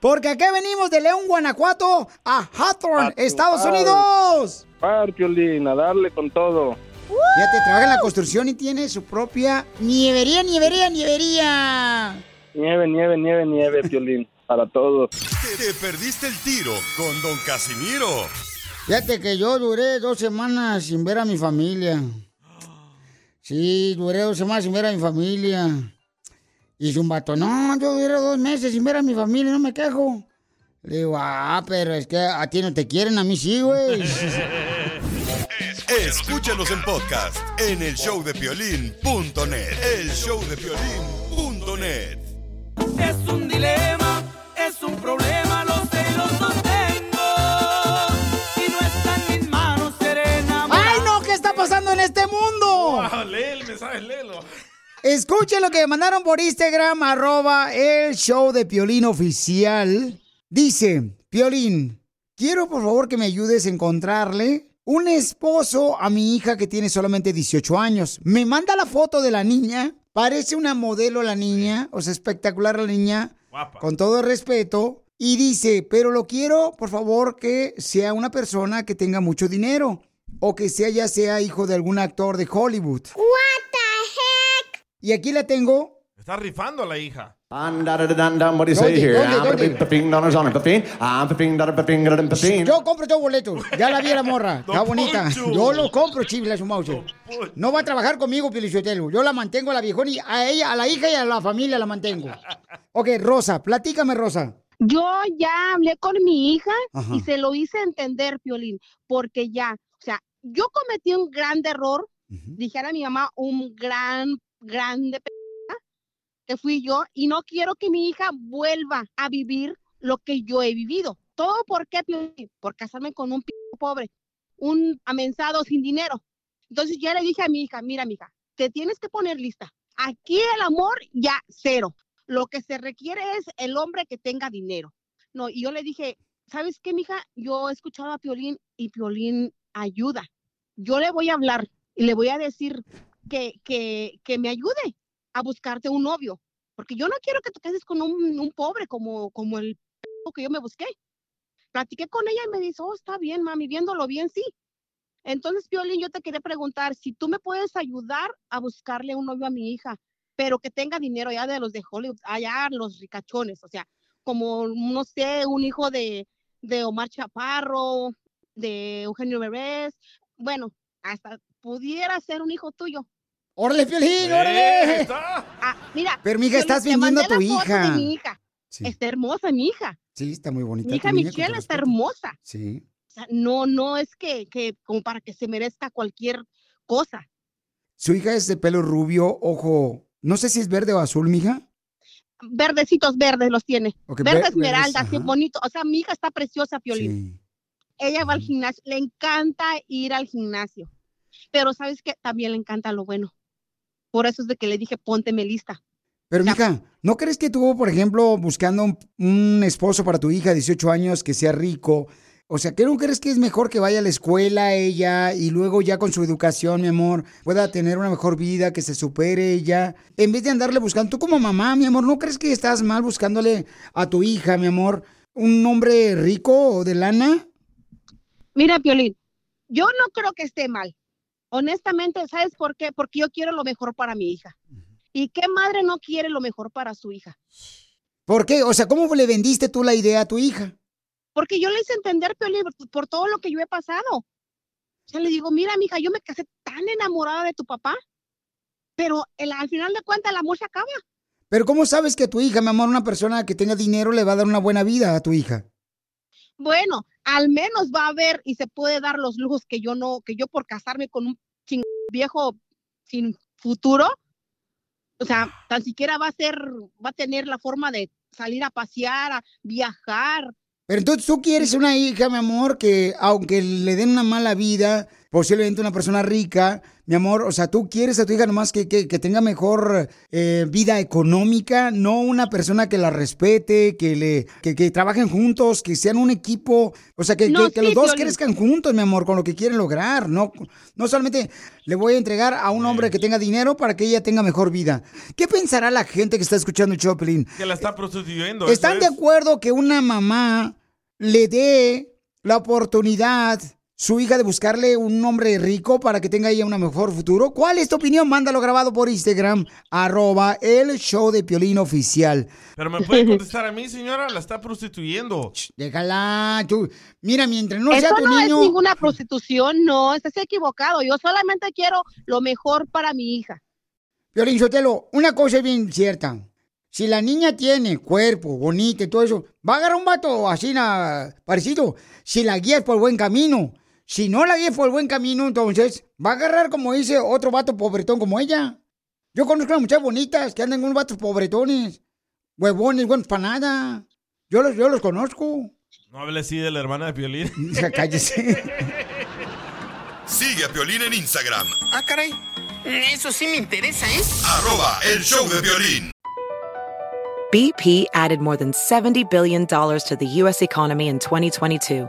Porque aquí venimos de León, Guanajuato a Hawthorne, Estados Unidos. Par, Piolín, a darle con todo. Fíjate, trabaja en la construcción y tiene su propia nievería, nievería, nievería. Nieve, nieve, nieve, nieve, Piolín, para todos. Te perdiste el tiro con Don Casimiro. Fíjate que yo duré dos semanas sin ver a mi familia. Sí, duré dos semanas sin ver a mi familia. Y un vato, no, yo duré dos meses sin ver a mi familia, no me quejo. Le digo, ah, pero es que a ti no te quieren, a mí sí, güey. Escúchanos en podcast en el showdepiolín.net. El showdepiolín.net. Es un dilema, es un problema, Escuchen lo que me mandaron por Instagram, arroba el show de Piolín oficial. Dice, Piolín, quiero por favor que me ayudes a encontrarle un esposo a mi hija que tiene solamente 18 años. Me manda la foto de la niña, parece una modelo la niña, o sea, espectacular la niña, con todo el respeto. Y dice, pero lo quiero, por favor, que sea una persona que tenga mucho dinero. O que sea ya sea hijo de algún actor de Hollywood. Y aquí la tengo. Está rifando a la hija. What do you say ¿Dónde, here? dónde, I'm dónde? the fifteen dollars on it, fifteen. I'm fifteen dollar, fifteen dollar, fifteen. Yo compro todos boletos. Ya la vi a la morra. Está bonita. Yo lo compro, chifla su mouse. No va a trabajar conmigo, Pilichotelo. Yo la mantengo a la viejona y a ella, a la hija y a la familia la mantengo. Ok, Rosa, platícame, Rosa. Yo ya hablé con mi hija Ajá. y se lo hice entender, Piolín, porque ya, o sea, yo cometí un gran error, dijera mi mamá, un gran, grande que fui yo y no quiero que mi hija vuelva a vivir lo que yo he vivido. ¿Todo por qué? Por casarme con un pobre, un amensado sin dinero. Entonces ya le dije a mi hija, mira, mija, te tienes que poner lista. Aquí el amor ya cero. Lo que se requiere es el hombre que tenga dinero. No, y yo le dije, ¿sabes qué, mija? Yo he escuchado a Piolín y Piolín ayuda. Yo le voy a hablar y le voy a decir que, que, que me ayude a buscarte un novio. Porque yo no quiero que te cases con un, un pobre como, como el que yo me busqué. Platiqué con ella y me dice, oh, está bien, mami, viéndolo bien, sí. Entonces, Piolín, yo te quería preguntar si tú me puedes ayudar a buscarle un novio a mi hija, pero que tenga dinero ya de los de Hollywood, allá los ricachones, o sea, como, no sé, un hijo de, de Omar Chaparro, de Eugenio Bebés, bueno, hasta pudiera ser un hijo tuyo. ¡Órale, Piolín, Eh, órale! Ah, mira, Pero, mija, estás vendiendo a tu hija. de mi hija. Sí. Está hermosa mi hija. Sí, está muy bonita. Mi hija Michelle está hermosa. Sí. O sea, no, no es que, que como para que se merezca cualquier cosa. Su hija es de pelo rubio, ojo. No sé si es verde o azul, mija. Verdecitos verdes los tiene. Ok, Verde ver- esmeralda, ajá. bonito. O sea, mi hija está preciosa, Piolín. Ella va al gimnasio, le encanta ir al gimnasio. Pero sabes que también le encanta lo bueno. Por eso es de que le dije, pónteme lista. Pero, mija, ¿no crees que tú, por ejemplo, buscando un, un esposo para tu hija de 18 años que sea rico, o sea, ¿qué no crees que es mejor que vaya a la escuela ella y luego ya con su educación, mi amor, pueda tener una mejor vida, que se supere ella? En vez de andarle buscando, tú como mamá, mi amor, ¿no crees que estás mal buscándole a tu hija, mi amor, un hombre rico o de lana? Mira, Piolín, yo no creo que esté mal. Honestamente, ¿sabes por qué? Porque yo quiero lo mejor para mi hija. ¿Y qué madre no quiere lo mejor para su hija? ¿Por qué? O sea, ¿cómo le vendiste tú la idea a tu hija? Porque yo le hice entender, Piolín, por, por todo lo que yo he pasado. O sea, le digo, mira, mija, yo me casé tan enamorada de tu papá, pero el- al final de cuentas el amor se acaba. Pero ¿cómo sabes que tu hija, mi amor, una persona que tenga dinero le va a dar una buena vida a tu hija? Bueno, al menos va a ver y se puede dar los lujos que yo no, que yo por casarme con un ching- viejo sin futuro, o sea, tan siquiera va a ser, va a tener la forma de salir a pasear, a viajar. Pero entonces tú quieres una hija, mi amor, que aunque le den una mala vida, posiblemente una persona rica, mi amor, o sea, tú quieres a tu hija nomás que, que, que tenga mejor eh, vida económica, no una persona que la respete, que le que, que trabajen juntos, que sean un equipo, o sea, que, No, que- que sí, los dos crezcan juntos, mi amor, con lo que quieren lograr, no, no solamente le voy a entregar a un hombre que tenga dinero para que ella tenga mejor vida. ¿Qué pensará la gente que está escuchando el Choplin? Que la está prostituyendo. ¿Están de acuerdo que una mamá le dé la oportunidad su hija de buscarle un hombre rico para que tenga ella un mejor futuro? ¿Cuál es tu opinión? Mándalo grabado por Instagram, arroba el show de Piolín Oficial. Pero me puede contestar a mí, señora, la está prostituyendo. Déjala, tú. Mira, mientras no Eso sea tu no niño... es ninguna prostitución, no, estás equivocado. Yo solamente quiero lo mejor para mi hija. Piolín Sotelo, una cosa es bien cierta. Si la niña tiene cuerpo bonito y todo eso, va a agarrar un vato así na, parecido. Si la guías por el buen camino. Si no la guías por el buen camino, entonces va a agarrar, como dice, otro vato pobretón como ella. Yo conozco a muchas bonitas que andan con unos vatos pobretones, huevones, buenos para nada. Yo los, yo los conozco. No hable así de la hermana de Piolín. Cállese. Sigue a Piolín en Instagram, Ah, caray. Eso sí me interesa, ¿eh? arroba el show de violín. BP added more than $70 billion to the U.S. economy in 2022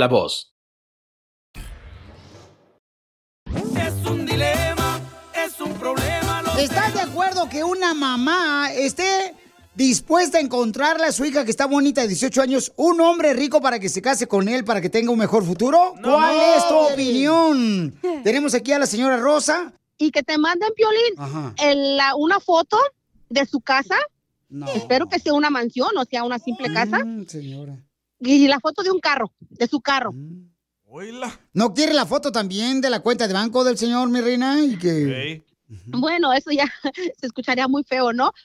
la voz. Es un dilema, es un problema. lo ¿Estás de acuerdo que una mamá esté dispuesta a encontrarle a su hija que está bonita de 18 años un hombre rico para que se case con él para que tenga un mejor futuro? ¿Cuál No. es tu opinión? Tenemos aquí a la señora Rosa. Y que te manden, Piolín, Ajá. el- la- una foto de su casa. Espero que sea una mansión o sea una simple casa. Mm, señora. Y la foto de un carro, de su carro. ¿No quiere la foto también de la cuenta de banco del señor, mi reina? Y que... Bueno, eso ya se escucharía muy feo, ¿no?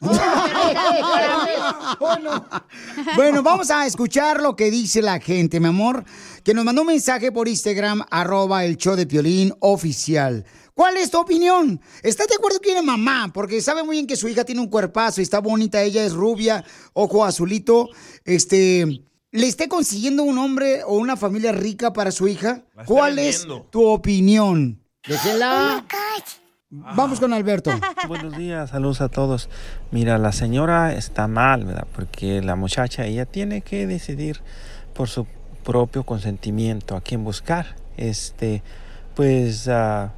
Bueno, vamos a escuchar lo que dice la gente, mi amor, que nos mandó un mensaje por Instagram, arroba el show de Piolín oficial. ¿Cuál es tu opinión? ¿Estás de acuerdo que una mamá? Porque sabe muy bien que su hija tiene un cuerpazo y está bonita, ella es rubia, ojo azulito, este... ¿Le esté consiguiendo un hombre o una familia rica para su hija? ¿Cuál es tu opinión? Déjela. Vamos con Alberto. Buenos días, saludos a todos. Mira, la señora está mal, ¿verdad? Porque la muchacha, ella tiene que decidir por su propio consentimiento a quién buscar. Este, pues, ah,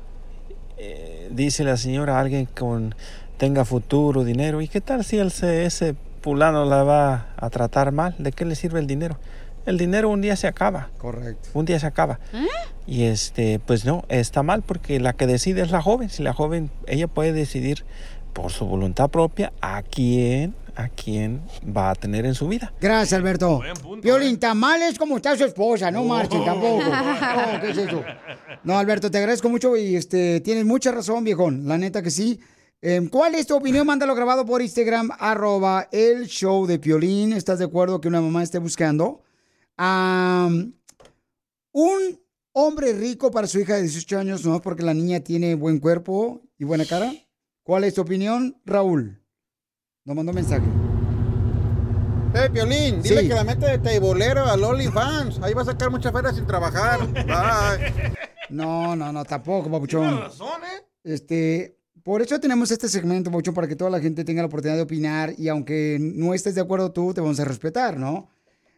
eh, dice la señora, alguien con tenga futuro, dinero. ¿Y qué tal si el, se- ese fulano la va a tratar mal? ¿De qué le sirve el dinero? El dinero un día se acaba. Correcto. Un día se acaba. Y este, pues no, está mal porque la que decide es la joven. Si la joven, ella puede decidir por su voluntad propia a quién, a quién va a tener en su vida. Gracias, Alberto. Piolín, tan mal es como está su esposa, no marchen tampoco. No, ¿qué es eso? No, Alberto, te agradezco mucho y este, tienes mucha razón, viejón. La neta que sí. Eh, ¿Cuál es tu opinión? Mándalo grabado por Instagram, arroba el show de Piolín. ¿Estás de acuerdo que una mamá esté buscando a un hombre rico para su hija de 18 años, no porque la niña tiene buen cuerpo y buena cara? ¿Cuál es tu opinión, Raúl? Nos mandó mensaje. Hey, Piolín, dile Sí. que la mete de teibolero al OnlyFans. Ahí va a sacar mucha feria sin trabajar. Bye. No, no, no, tampoco, papuchón. Tiene razón, ¿eh? Este, por eso tenemos este segmento, papuchón, para que toda la gente tenga la oportunidad de opinar y aunque no estés de acuerdo tú, te vamos a respetar, ¿no?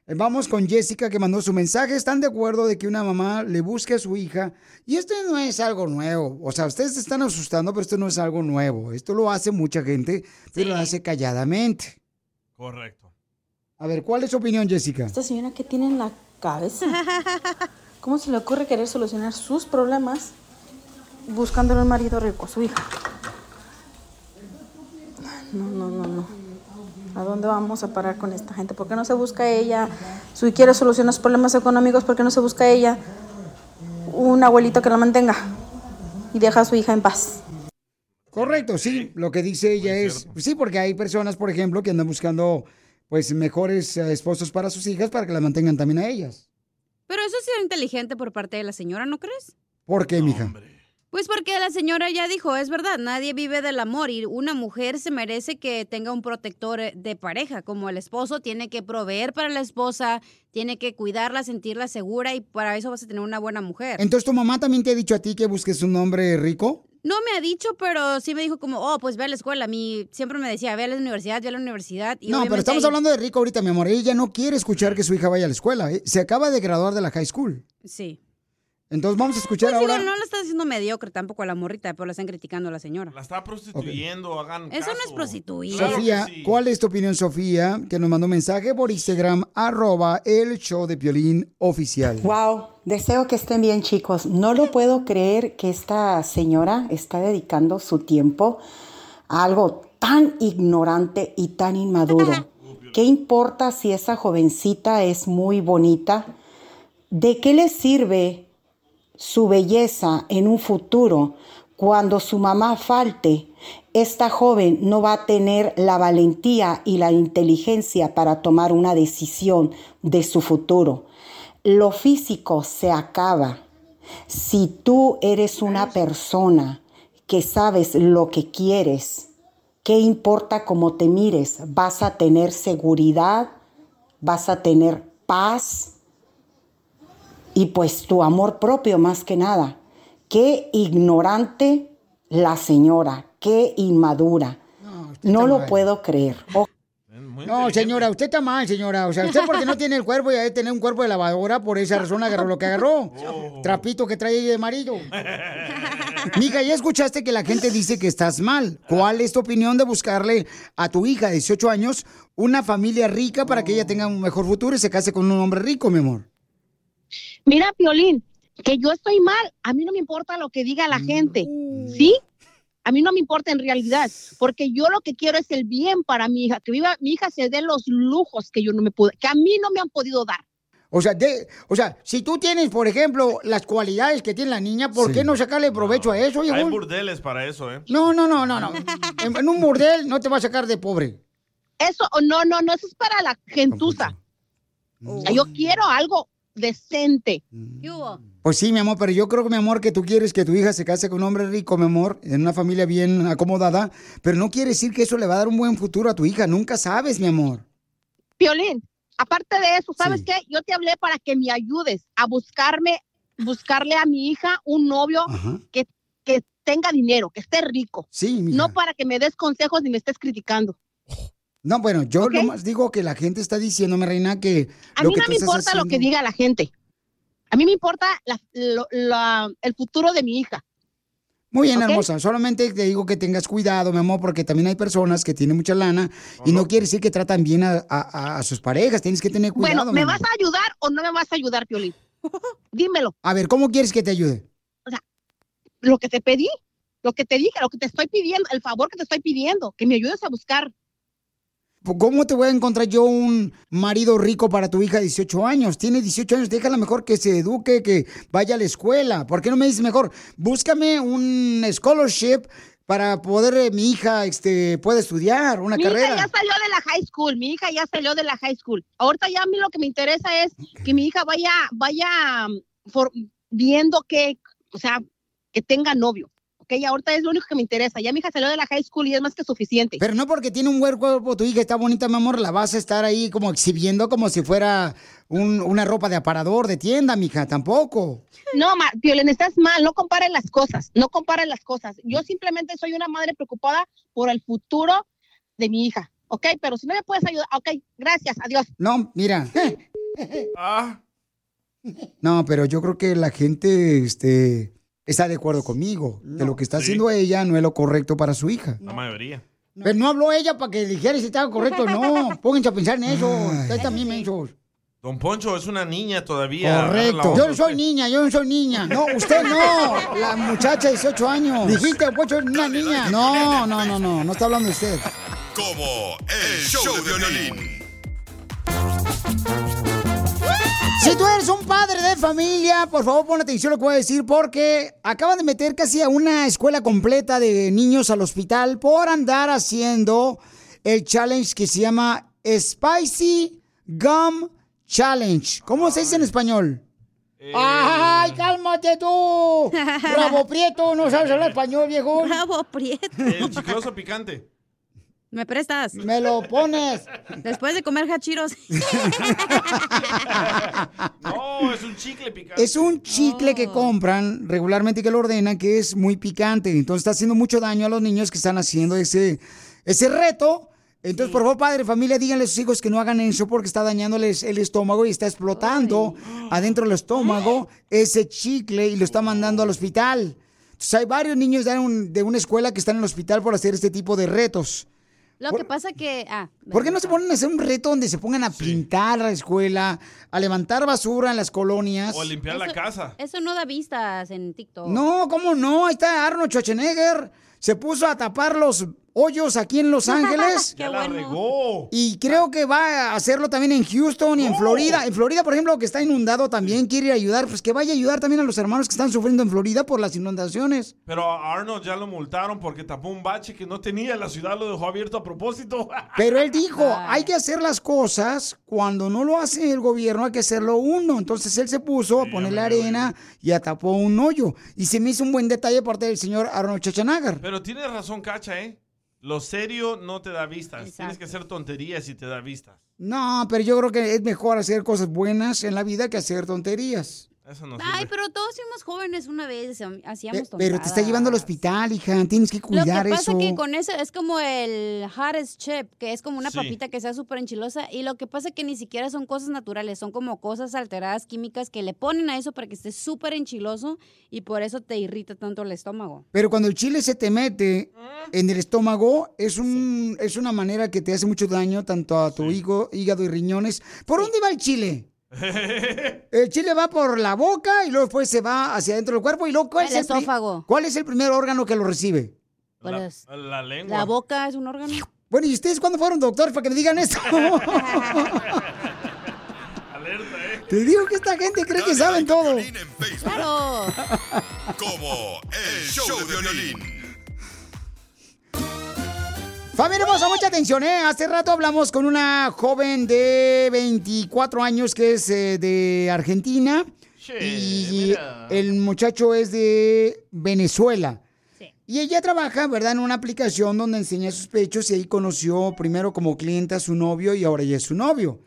Eh, Vamos con Jessica que mandó su mensaje. ¿Están de acuerdo de que una mamá le busque a su hija? Y esto no es algo nuevo. O sea, ustedes se están asustando, pero esto no es algo nuevo. Esto lo hace mucha gente, pero lo hace calladamente. Correcto. A ver, ¿cuál es su opinión, Jessica? Esta señora que tiene en la cabeza. ¿Cómo se le ocurre querer solucionar sus problemas buscándole un marido rico a su hija? No, no, no, no. ¿A dónde vamos a parar con esta gente? ¿Por qué no se busca ella? Si quiere solucionar sus problemas económicos, ¿por qué no se busca ella un abuelito que la mantenga y deja a su hija en paz? Correcto, sí. Lo que dice ella es, sí, porque hay personas, por ejemplo, que andan buscando, pues, mejores eh, esposos para sus hijas para que las mantengan también a ellas. Pero eso sí es inteligente por parte de la señora, ¿no crees? ¿Por qué, mija? Pues porque la señora ya dijo, es verdad, nadie vive del amor y una mujer se merece que tenga un protector eh, de pareja, como el esposo tiene que proveer para la esposa, tiene que cuidarla, sentirla segura y para eso vas a tener una buena mujer. Entonces, ¿tu mamá también te ha dicho a ti que busques un hombre rico? No me ha dicho, pero sí me dijo como, oh, pues ve a la escuela. A mí siempre me decía, ve a la universidad, ve a la universidad. Y no, pero estamos ahí- hablando de rico ahorita, mi amor. Ella no quiere escuchar que su hija vaya a la escuela. ¿eh? Se acaba de graduar de la high school. Sí. Entonces vamos a escuchar Pues ahora. igual no la está haciendo mediocre tampoco a la morrita, pero la están criticando a la señora. La está prostituyendo, hagan Eso no es caso. prostituir. Sofía, ¿cuál es tu opinión, Sofía? Que nos mandó un mensaje por Instagram, arroba el show de Piolín oficial. Wow, deseo que estén bien chicos. No lo puedo creer que esta señora está dedicando su tiempo a algo tan ignorante y tan inmaduro. ¿Qué importa si esa jovencita es muy bonita? ¿De qué le sirve su belleza en un futuro cuando su mamá falte? Esta joven no va a tener la valentía y la inteligencia para tomar una decisión de su futuro. Lo físico se acaba. Si tú eres una persona que sabes lo que quieres, ¿qué importa cómo te mires? ¿Vas a tener seguridad? ¿Vas a tener paz? Y pues tu amor propio más que nada. Qué ignorante la señora, qué inmadura. No, lo puedo creer. O- No, señora, usted está mal, señora. O sea, usted porque no tiene el cuerpo y debe tener un cuerpo de lavadora, por esa razón agarró lo que agarró. Trapito que trae de amarillo. Mija, ya escuchaste que la gente dice que estás mal. ¿Cuál es tu opinión de buscarle a tu hija de 18 años una familia rica para que ella tenga un mejor futuro y se case con un hombre rico, mi amor? Mira, Piolín, que yo estoy mal, a mí no me importa lo que diga Mm. la gente, ¿sí? A mí no me importa en realidad, porque yo lo que quiero es el bien para mi hija, que viva, mi hija se dé los lujos que yo no me pude, que a mí no me han podido dar. O sea, de- o sea, si tú tienes, por ejemplo, las cualidades que tiene la niña, ¿por qué no sacarle provecho a eso, Hay viejo? burdeles para eso, ¿eh? No, no, no, no, no. En, en un burdel no te va a sacar de pobre. Eso, no, no, no, eso es para la gentuza. O sea, yo quiero algo decente. Pues sí, mi amor, pero yo creo que, mi amor, que tú quieres que tu hija se case con un hombre rico, mi amor, en una familia bien acomodada, pero no quiere decir que eso le va a dar un buen futuro a tu hija. Nunca sabes, mi amor. Piolín, aparte de eso, ¿sabes qué? Yo te hablé para que me ayudes a buscarme, buscarle a mi hija un novio que, que tenga dinero, que esté rico. Sí, mija. No para que me des consejos ni me estés criticando. No, bueno, yo ¿Ok? nomás digo que la gente está diciéndome, reina, que. A lo mí que no tú me importa lo que diga la gente. A mí me importa la- lo- la- el futuro de mi hija. Muy bien, hermosa. Solamente te digo que tengas cuidado, mi amor, porque también hay personas que tienen mucha lana y no quiere decir que tratan bien a, a- a sus parejas. Tienes que tener cuidado. bueno, ¿me amor. vas a ayudar o no me vas a ayudar, Piolín? Dímelo. A ver, ¿cómo quieres que te ayude? Lo que te pedí, lo que te dije, lo que te estoy pidiendo, el favor que te estoy pidiendo, que me ayudes a buscar. ¿Cómo te voy a encontrar yo un marido rico para tu hija de 18 años? Tiene 18 años, déjala mejor que se eduque, que vaya a la escuela. ¿Por qué no me dices mejor? Búscame un scholarship para poder, eh, mi hija, este, pueda estudiar una mi carrera. hija ya salió de la high school, mi hija ya salió de la high school. Ahorita ya a mí lo que me interesa es que mi hija vaya, vaya um, for- viendo que, o sea, que tenga novio. Ok, ahorita es lo único que me interesa. Ya mi hija salió de la high school y es más que suficiente. Pero no porque tiene un buen cuerpo, tu hija está bonita, mi amor, la vas a estar ahí como exhibiendo como si fuera un- una ropa de aparador de tienda, mija, tampoco. No, ma, Piolín, estás mal, no comparen las cosas, no comparen las cosas. Yo simplemente soy una madre preocupada por el futuro de mi hija, ¿ok? Pero si no me puedes ayudar, ok, gracias, adiós. No, mira. No, pero yo creo que la gente este, está de acuerdo conmigo. que lo que está haciendo ella no es lo correcto para su hija. La mayoría. Pero no habló ella para que dijera si estaba correcto o no. Pónganse a pensar en eso. Ustedes también mensos. Don Poncho es una niña todavía. Correcto. Yo no soy niña, yo no soy niña. No, usted no. La muchacha de 18 años. Dijiste, pues, soy una niña. No, no, no, no. No está hablando de usted. Como el show de violín. Si tú eres un padre de familia, por favor pon atención a lo que voy a decir porque acaban de meter casi a una escuela completa de niños al hospital por andar haciendo el challenge que se llama Spicy Gum Challenge. ¿Cómo se dice en español? ¡Ay, cálmate tú! ¡Bravo Prieto! ¿No sabes hablar español, viejo? Bravo Prieto. El chicloso picante. ¿Me prestas? Me lo pones. Después de comer hachiros. No, es un chicle picante. Es un chicle que compran regularmente y que lo ordenan que es muy picante. Entonces está haciendo mucho daño a los niños que están haciendo ese, ese reto Entonces, por favor, padre, familia, díganle a sus hijos que no hagan eso porque está dañándoles el estómago y está explotando adentro del estómago ese chicle y lo está mandando al hospital. Entonces, hay varios niños de, un- de una escuela que están en el hospital por hacer este tipo de retos. Lo que pasa que... Ah, ¿Por qué no se ponen a hacer un reto donde se pongan a pintar la escuela, a levantar basura en las colonias? O limpiar la casa. Eso no da vistas en TikTok. No, ¿cómo no? Ahí está Arnold Schwarzenegger. Se puso a tapar los hoyos aquí en Los Ángeles. Qué Ya la bueno. regó. Y creo que va a hacerlo también en Houston y en Florida. En Florida, por ejemplo, que está inundado también, quiere ayudar. Pues que vaya a ayudar también a los hermanos que están sufriendo en Florida por las inundaciones. Pero a Arnold ya lo multaron porque tapó un bache que no tenía. La ciudad lo dejó abierto a propósito. Pero él dijo, hay que hacer las cosas cuando no lo hace el gobierno, hay que hacerlo uno. Entonces él se puso a ponerle arena y a tapó un hoyo. Y se me hizo un buen detalle parte del señor Arnold Schwarzenegger. Pero tienes razón, Cacha, ¿eh? Lo serio no te da vistas. Tienes que hacer tonterías y te da vistas. No, pero yo creo que es mejor hacer cosas buenas en la vida que hacer tonterías. Eso no Ay, pero todos fuimos jóvenes una vez, hacíamos tontadas. Pero te está llevando al hospital, hija. Tienes que Lo cuidar que pasa eso. que con eso es como el hottest chip, que es como una Sí. papita que sea súper enchilosa. Y lo que pasa que ni siquiera son cosas naturales, son como cosas alteradas químicas que le ponen a eso para que esté súper enchiloso y por eso te irrita tanto el estómago. Pero cuando el chile se te mete en el estómago, es, un, es una manera que te hace mucho daño tanto a tu higo- hígado y riñones. ¿Por dónde va el chile? El chile va por la boca y luego después se va hacia adentro del cuerpo y luego ¿cuál El es el esófago. ¿Cuál es el primer órgano que lo recibe? Pues, La lengua. la boca es un órgano. Bueno, ¿y ustedes cuándo fueron doctores para que me digan esto? Te digo que esta gente cree que saben todo. Claro. Como el show de violín. Familia hermosa, mucha atención, ¿eh? Hace rato hablamos con una joven de 24 años que es eh, de Argentina. y el muchacho es de Venezuela. Y ella trabaja, ¿verdad?, en una aplicación donde enseña sus pechos y ahí conoció primero como cliente a su novio y ahora ya es su novio.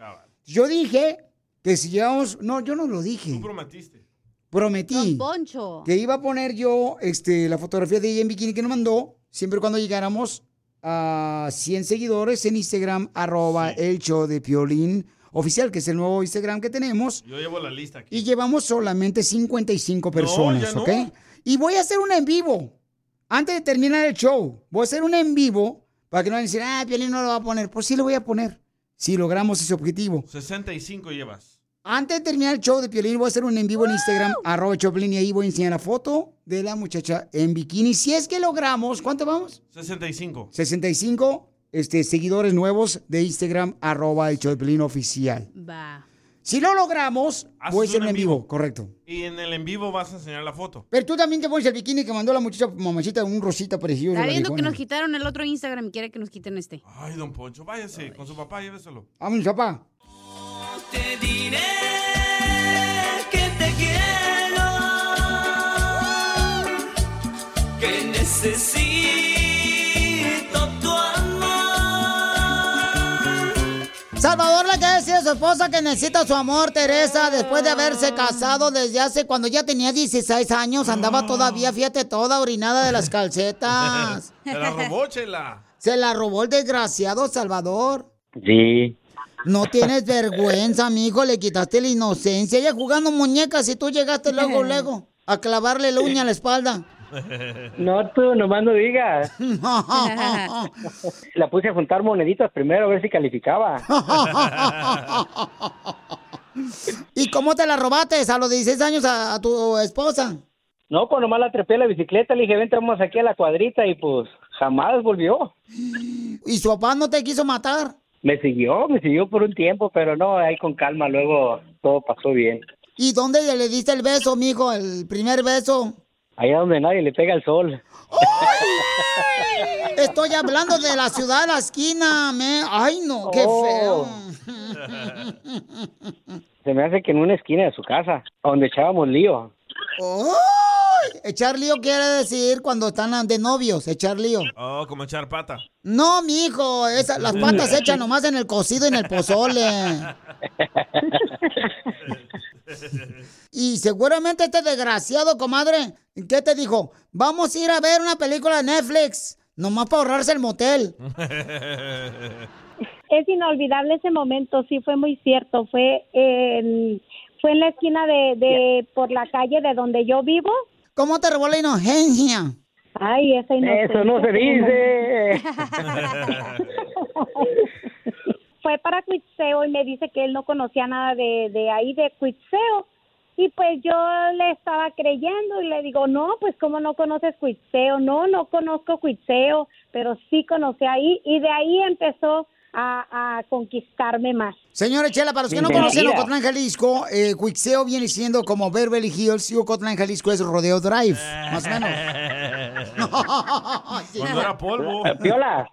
Yo dije que si llevamos... No, yo no lo dije. Tú prometiste. Prometí Poncho. que iba a poner yo este, la fotografía de ella en bikini que nos mandó, siempre y cuando llegáramos a 100 seguidores en Instagram, arroba el show de Piolín oficial, que es el nuevo Instagram que tenemos. Yo llevo la lista aquí. Y llevamos solamente 55 personas, no. ¿ok? Y voy a hacer una en vivo. Antes de terminar el show, voy a hacer una en vivo para que no vayan a decir, ah, Piolín no lo va a poner. Pues sí lo voy a poner, si logramos ese objetivo. 65 llevas. Antes de terminar el show de Piolín, voy a hacer un en vivo en Instagram, arroba Choplin, y ahí voy a enseñar la foto de la muchacha en bikini. Si es que logramos, ¿cuánto vamos? 65. 65 este, seguidores nuevos de Instagram, arroba el Piolín oficial. Va. Si lo logramos, Haces voy a hacer un en vivo, correcto. Y en el en vivo vas a enseñar la foto. Pero tú también te pones el bikini que mandó la muchacha mamacita, un rosita precioso. Está viendo que nos quitaron el otro Instagram y quiere que nos quiten este. Ay, don Poncho, váyase con su papá, lléveselo. Vámonos, papá. Salvador le quiere decir a su esposa que necesita su amor, Teresa, después de haberse casado desde hace cuando ya tenía 16 años, andaba todavía, fíjate, toda orinada de las calcetas. Se la robó, Chela. Se la robó el desgraciado Salvador. Sí. No tienes vergüenza, mijo, le quitaste la inocencia. Ella jugando muñecas y tú llegaste luego, luego, a clavarle la uña a la espalda. No, tú nomás no digas. La puse a juntar moneditas primero a ver si calificaba. ¿Y cómo te la robaste a los 16 años a, a tu esposa? No, pues nomás la trepé a la bicicleta, le dije, vente, vamos aquí a la cuadrita y pues jamás volvió. ¿Y su papá no te quiso matar? Me siguió, me siguió por un tiempo, pero no, ahí con calma, luego todo pasó bien. ¿Y dónde le diste el beso, mijo? El primer beso. Allá donde nadie le pega el sol. Estoy hablando de la ciudad de la esquina, me. Ay, no, qué Oh. feo. Se me hace que en una esquina de su casa, donde echábamos lío. ¡Ay! Echar lío quiere decir cuando están de novios, echar lío. Oh, como echar pata. No, mijo, esa, las patas se echan nomás en el cocido y en el pozole. Y seguramente este desgraciado, comadre, ¿qué te dijo? Vamos a ir a ver una película de Netflix. Nomás para ahorrarse el motel. Es inolvidable ese momento, sí, fue muy cierto. Fue en, fue en la esquina de, de por la calle de donde yo vivo. ¿Cómo te robó la inocencia? Ay, esa inocencia. Eso no se dice. fue para Cuitseo y me dice que él no conocía nada de, de ahí de Cuitseo. Y pues yo le estaba creyendo y le digo, no, pues ¿cómo no conoces Cuitseo? No, no conozco Cuitseo, pero sí conocí ahí. Y de ahí empezó a, a conquistarme más. Señora Chela, para los que no conocen Ocotlán, Jalisco, eh, Cuixeo viene siendo como Beverly Hills y Ocotlán, Jalisco es Rodeo Drive, más o menos. Cuando era polvo. Eh, Piola,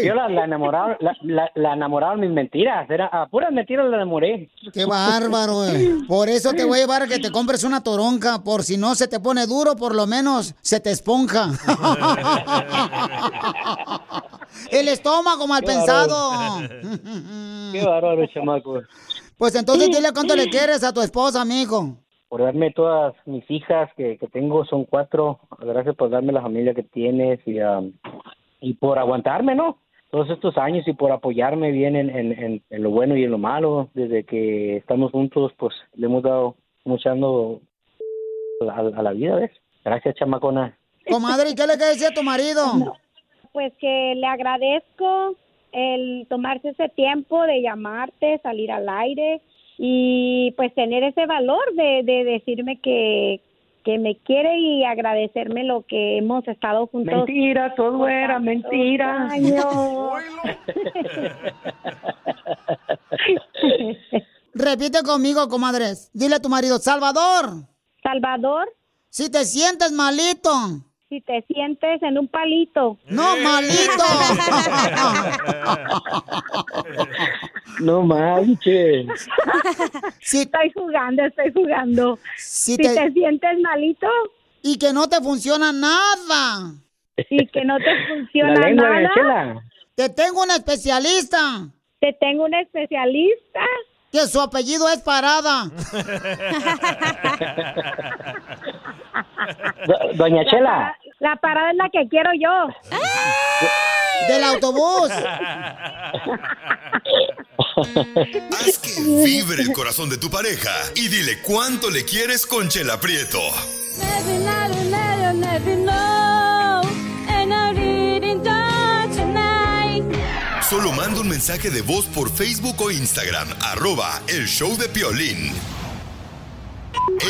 Piola, la enamoraron, la, la, la enamoraron mis mentiras. Era, a puras mentiras la enamoré. Qué bárbaro, eh. Por eso te voy a llevar a que te compres una toronca, por si no se te pone duro, por lo menos se te esponja. El estómago mal Qué pensado. Qué bárbaro, chamaco. Pues entonces dile cuánto le quieres a tu esposa, mijo. Por darme todas mis hijas que, que tengo, son cuatro. Gracias por darme la familia que tienes y, um, y por aguantarme, ¿no? Todos estos años y por apoyarme bien en, en, en, en lo bueno y en lo malo. Desde que estamos juntos, pues le hemos dado muchando a, a la vida, ¿ves? Gracias, chamacona. Comadre, ¿y qué le quieres decir a tu marido? Pues que le agradezco el tomarse ese tiempo de llamarte, salir al aire y pues tener ese valor de, de decirme que, que me quiere y agradecerme lo que hemos estado juntos. Mentira, todo era mentira. Repite conmigo, comadres. Dile a tu marido, Salvador. Salvador. Si te sientes malito. Si te sientes en un palito. No, malito. No manches. Estoy jugando, estoy jugando. Si Si, te- te... sientes malito. Y que no te funciona nada. Y que no te funciona La lengua de nada. Chela. Te tengo un especialista. Te tengo un especialista. Que su apellido es Parada. Do- Doña La Chela. para- La parada es la que quiero yo. Del autobús. Haz que vibre el corazón de tu pareja y dile cuánto le quieres con Chela Prieto. Solo manda un mensaje de voz por Facebook o Instagram, arroba el show de Piolín.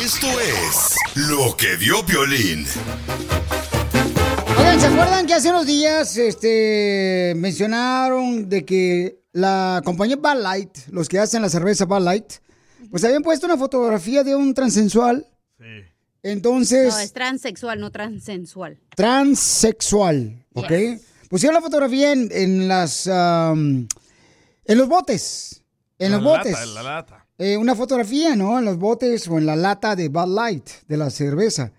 Esto es lo que dio Piolín. Oigan, ¿se acuerdan que hace unos días este, mencionaron de que la compañía Bud Light, los que hacen la cerveza Bud Light, pues habían puesto una fotografía de un transexual? Entonces, No, es transexual, no transensual. transexual, ¿ok? Pusieron la fotografía en, en las en los botes, en los botes. En la lata. Eh, una fotografía, ¿no? En los botes o en la lata de Bud Light, de la cerveza.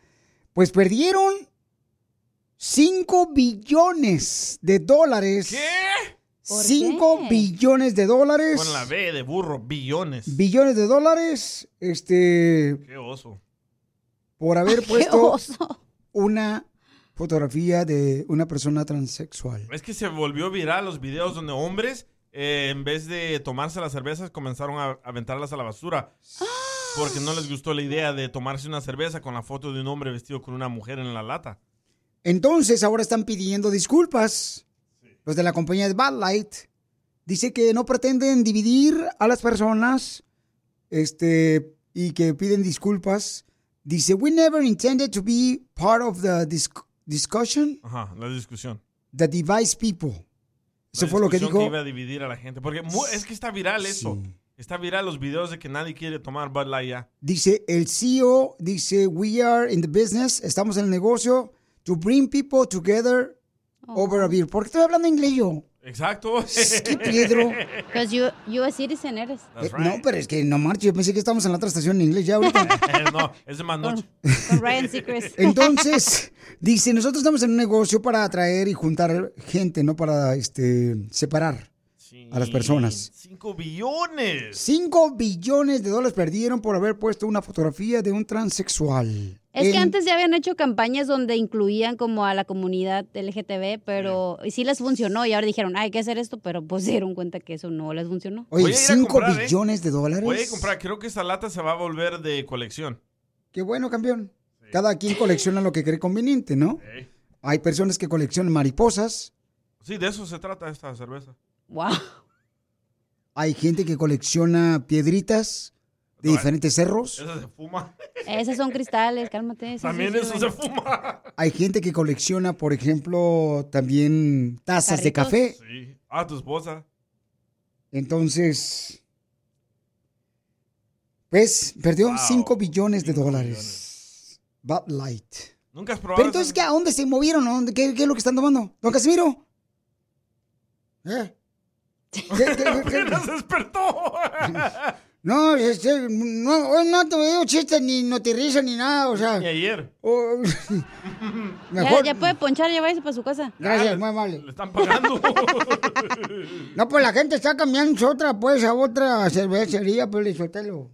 Pues perdieron 5 billones de dólares. ¿Qué? 5 billones de dólares. Con la B de burro, billones. Billones de dólares. Este. Qué oso. Por haber Qué puesto oso. una fotografía de una persona transexual. Es que se volvió viral los videos donde hombres, eh, en vez de tomarse las cervezas, comenzaron a aventarlas a la basura. Porque no les gustó la idea de tomarse una cerveza con la foto de un hombre vestido con una mujer en la lata. Entonces ahora están pidiendo disculpas. Los de la compañía de Bud Light. Dice que no pretenden dividir a las personas este, y que piden disculpas. Dice, we never intended to be part of the dis- discussion Ajá, la discusión. that divides people. Eso fue lo que dijo. iba a dividir a la gente. Porque es que está viral eso. Está viral los videos de que nadie quiere tomar Bud Light ya. Dice, el CEO dice, we are in the business, estamos en el negocio, to bring people together over a beer. ¿Por qué estoy hablando inglés yo? Exacto. ¿Qué Pedro? Because you, you a citizen eres. Eh, No, pero es que no marche, yo pensé que estábamos en la otra estación en inglés ya ahorita. no, es de más noche. Con Ryan Seacrest. Entonces, dice, nosotros estamos en un negocio para atraer y juntar gente, no para este separar. A las personas. 5 billones. 5 billones de dólares perdieron por haber puesto una fotografía de un transexual. Es que antes ya habían hecho campañas donde incluían como a la comunidad LGTB, pero y sí les funcionó y ahora dijeron, "Ah, hay que hacer esto, pero pues se dieron cuenta que eso no les funcionó. Oye, Voy a ir a 5 comprar, ¿eh? billones de dólares. Voy a comprar, creo que esta lata se va a volver de colección. Qué bueno, campeón. Cada quien colecciona lo que cree conveniente, ¿no? Hay personas que coleccionan mariposas, Sí, de eso se trata esta cerveza. Wow. hay gente que colecciona piedritas de diferentes cerros, Esa se fuma. Esos son cristales, cálmate. sí También eso se fuma. hay gente que colecciona, por ejemplo, también tazas de café. Sí. Ah, tu esposa. Entonces, pues perdió Wow. 5 billones de dólares. Bud Light. ¿Nunca has probado Pero entonces, ¿qué, ¿a dónde se movieron? ¿A dónde- ¿Qué, qué es lo que están tomando? ¿Don Casimiro? ¿Eh? ¿Qué- qué- qué- qué- ¡Apenas despertó! No, este, no, hoy no te veo chistes ni notirrisa ni nada, o sea. Ni ayer. o- Ya, mejor. ya puede ponchar, ya váyase para su casa. Gracias, muy amable. Le están pagando. No, pues la gente está cambiando otra, pues, a otra cervecería, pues, Sotelo.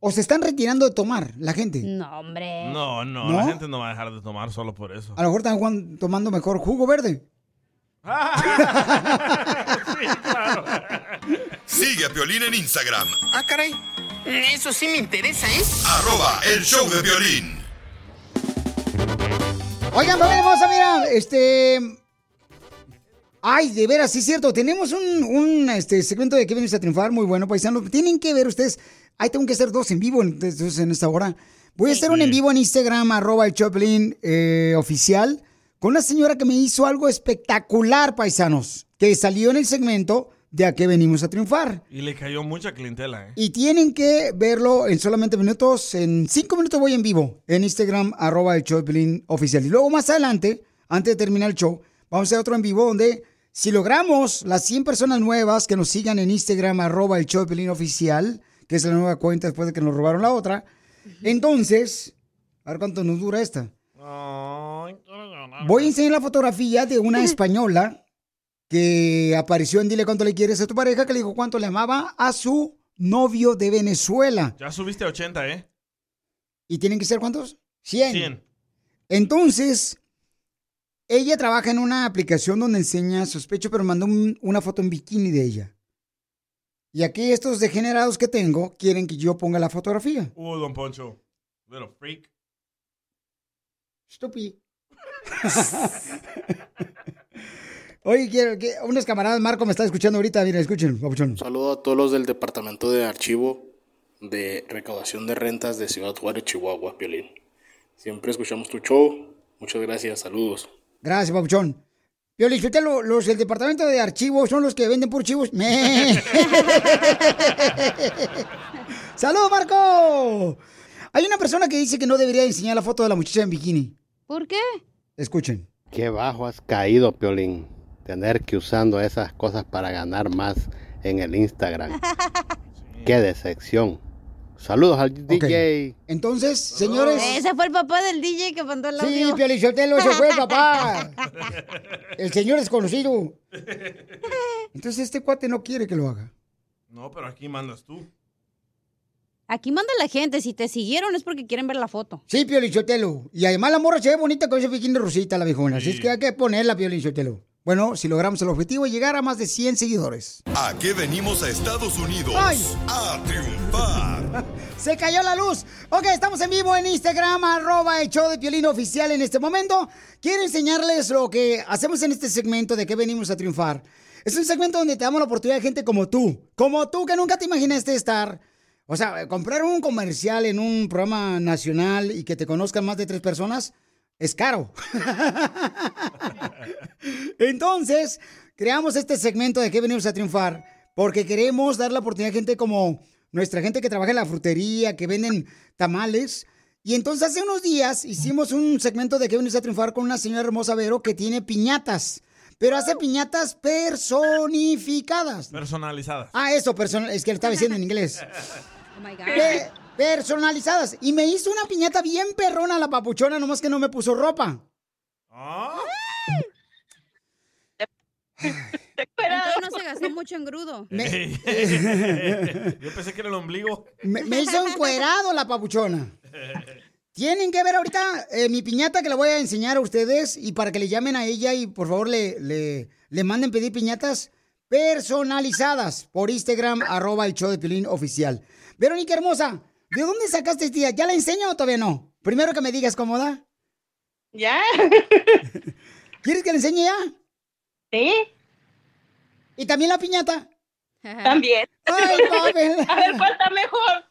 O se están retirando de tomar, la gente. No, hombre. No, no, ¿No? la gente no va a dejar de tomar solo por eso. A lo mejor están tomando mejor jugo verde. Sigue a Piolín en Instagram, Ah, caray. Eso sí me interesa, ¿eh? arroba el show de violín. Oigan, familia hermosa, mira, este... Ay, de veras, sí es cierto. Tenemos un, un, este, segmento de que vienes a triunfar muy bueno, paisanos. Tienen que ver ustedes. Ahí tengo que hacer dos en vivo entonces, en esta hora. Voy a hacer un en vivo en Instagram, arroba el Choplin eh, oficial, con una señora que me hizo algo espectacular, paisanos, que salió en el segmento de a qué venimos a triunfar. Y le cayó mucha clientela, ¿eh? Y tienen que verlo en solamente minutos. En cinco minutos voy en vivo en Instagram, arroba el show de oficial. Y luego más adelante, antes de terminar el show, vamos a hacer otro en vivo donde si logramos las 100 personas nuevas que nos sigan en Instagram, arroba el show de oficial, que es la nueva cuenta después de que nos robaron la otra, entonces, a ver cuánto nos dura esta. Voy a enseñar la fotografía de una española que apareció en Dile cuánto le quieres a tu pareja, que le dijo cuánto le amaba a su novio de Venezuela. Ya subiste a 80, ¿eh? ¿Y tienen que ser cuántos? 100. 100. Entonces, ella trabaja en una aplicación donde enseña sospecho, pero mandó un- una foto en bikini de ella. Y aquí estos degenerados que tengo quieren que yo ponga la fotografía. Uh, don Poncho. Little freak. Estúpido. Oye, quiero que unos camaradas, Marco me está escuchando ahorita, mira, escuchen, papuchón. Saludo a todos los del Departamento de Archivo de Recaudación de Rentas de Ciudad Juárez, Chihuahua, Piolín. Siempre escuchamos tu show. Muchas gracias, saludos. Gracias, papuchón. Yo le disfruté lo- los del departamento de archivos, son los que venden por chivos. ¡Saludos, Marco! Hay una persona que dice que no debería enseñar la foto de la muchacha en bikini. ¿Por qué? Escuchen. Qué bajo has caído, Piolín. Tener que usando esas cosas para ganar más en el Instagram. Qué decepción. Saludos al DJ. Entonces, señores. Ese fue el papá del DJ que mandó el Sí, audio. Piolichotelo, ese fue el papá. El señor desconocido. Entonces, este cuate no quiere que lo haga. No, pero aquí mandas tú. Aquí manda la gente. Si te siguieron es porque quieren ver la foto. Sí, Piolichotelo. Y además la morra se ve bonita con ese bikini rosita, la viejona. Así es que hay que ponerla, Piolichotelo. Bueno, si logramos el objetivo llegar a más de 100 seguidores. ¿A qué venimos a Estados Unidos? ¡Ay! A triunfar. Se cayó la luz. Ok, estamos en vivo en Instagram, arroba el show de Piolín Oficial en este momento. Quiero enseñarles lo que hacemos en este segmento de que venimos a triunfar. Es un segmento donde te damos la oportunidad de gente como tú. Como tú que nunca te imaginaste estar. O sea, comprar un comercial en un programa nacional y que te conozcan más de tres personas es caro. Entonces, creamos este segmento de que venimos a triunfar porque queremos dar la oportunidad a gente como nuestra gente que trabaja en la frutería, que venden tamales. Y entonces hace unos días hicimos un segmento de que venimos a triunfar con una señora hermosa Vero que tiene piñatas, pero hace piñatas personificadas. Personalizada. Ah, eso, personal, es que lo estaba diciendo en inglés. Oh my God. Personalizadas. Y me hizo una piñata bien perrona la papuchona, nomás que no me puso ropa. Entonces no se gastó mucho engrudo. Yo pensé que era el ombligo. Me, me hizo encuerado la papuchona. Tienen que ver ahorita eh, mi piñata que la voy a enseñar a ustedes y para que le llamen a ella y por favor le, le, le manden pedir piñatas personalizadas por Instagram, arroba el show de Pilín oficial. Verónica hermosa, ¿de dónde sacaste esta idea? ¿Ya la enseño o todavía no? Primero que me digas cómoda. Ya. ¿Quieres que le enseñe ya? Sí. ¿Y también la piñata? También. Ay, Pavel. A ver, ¿cuál está mejor?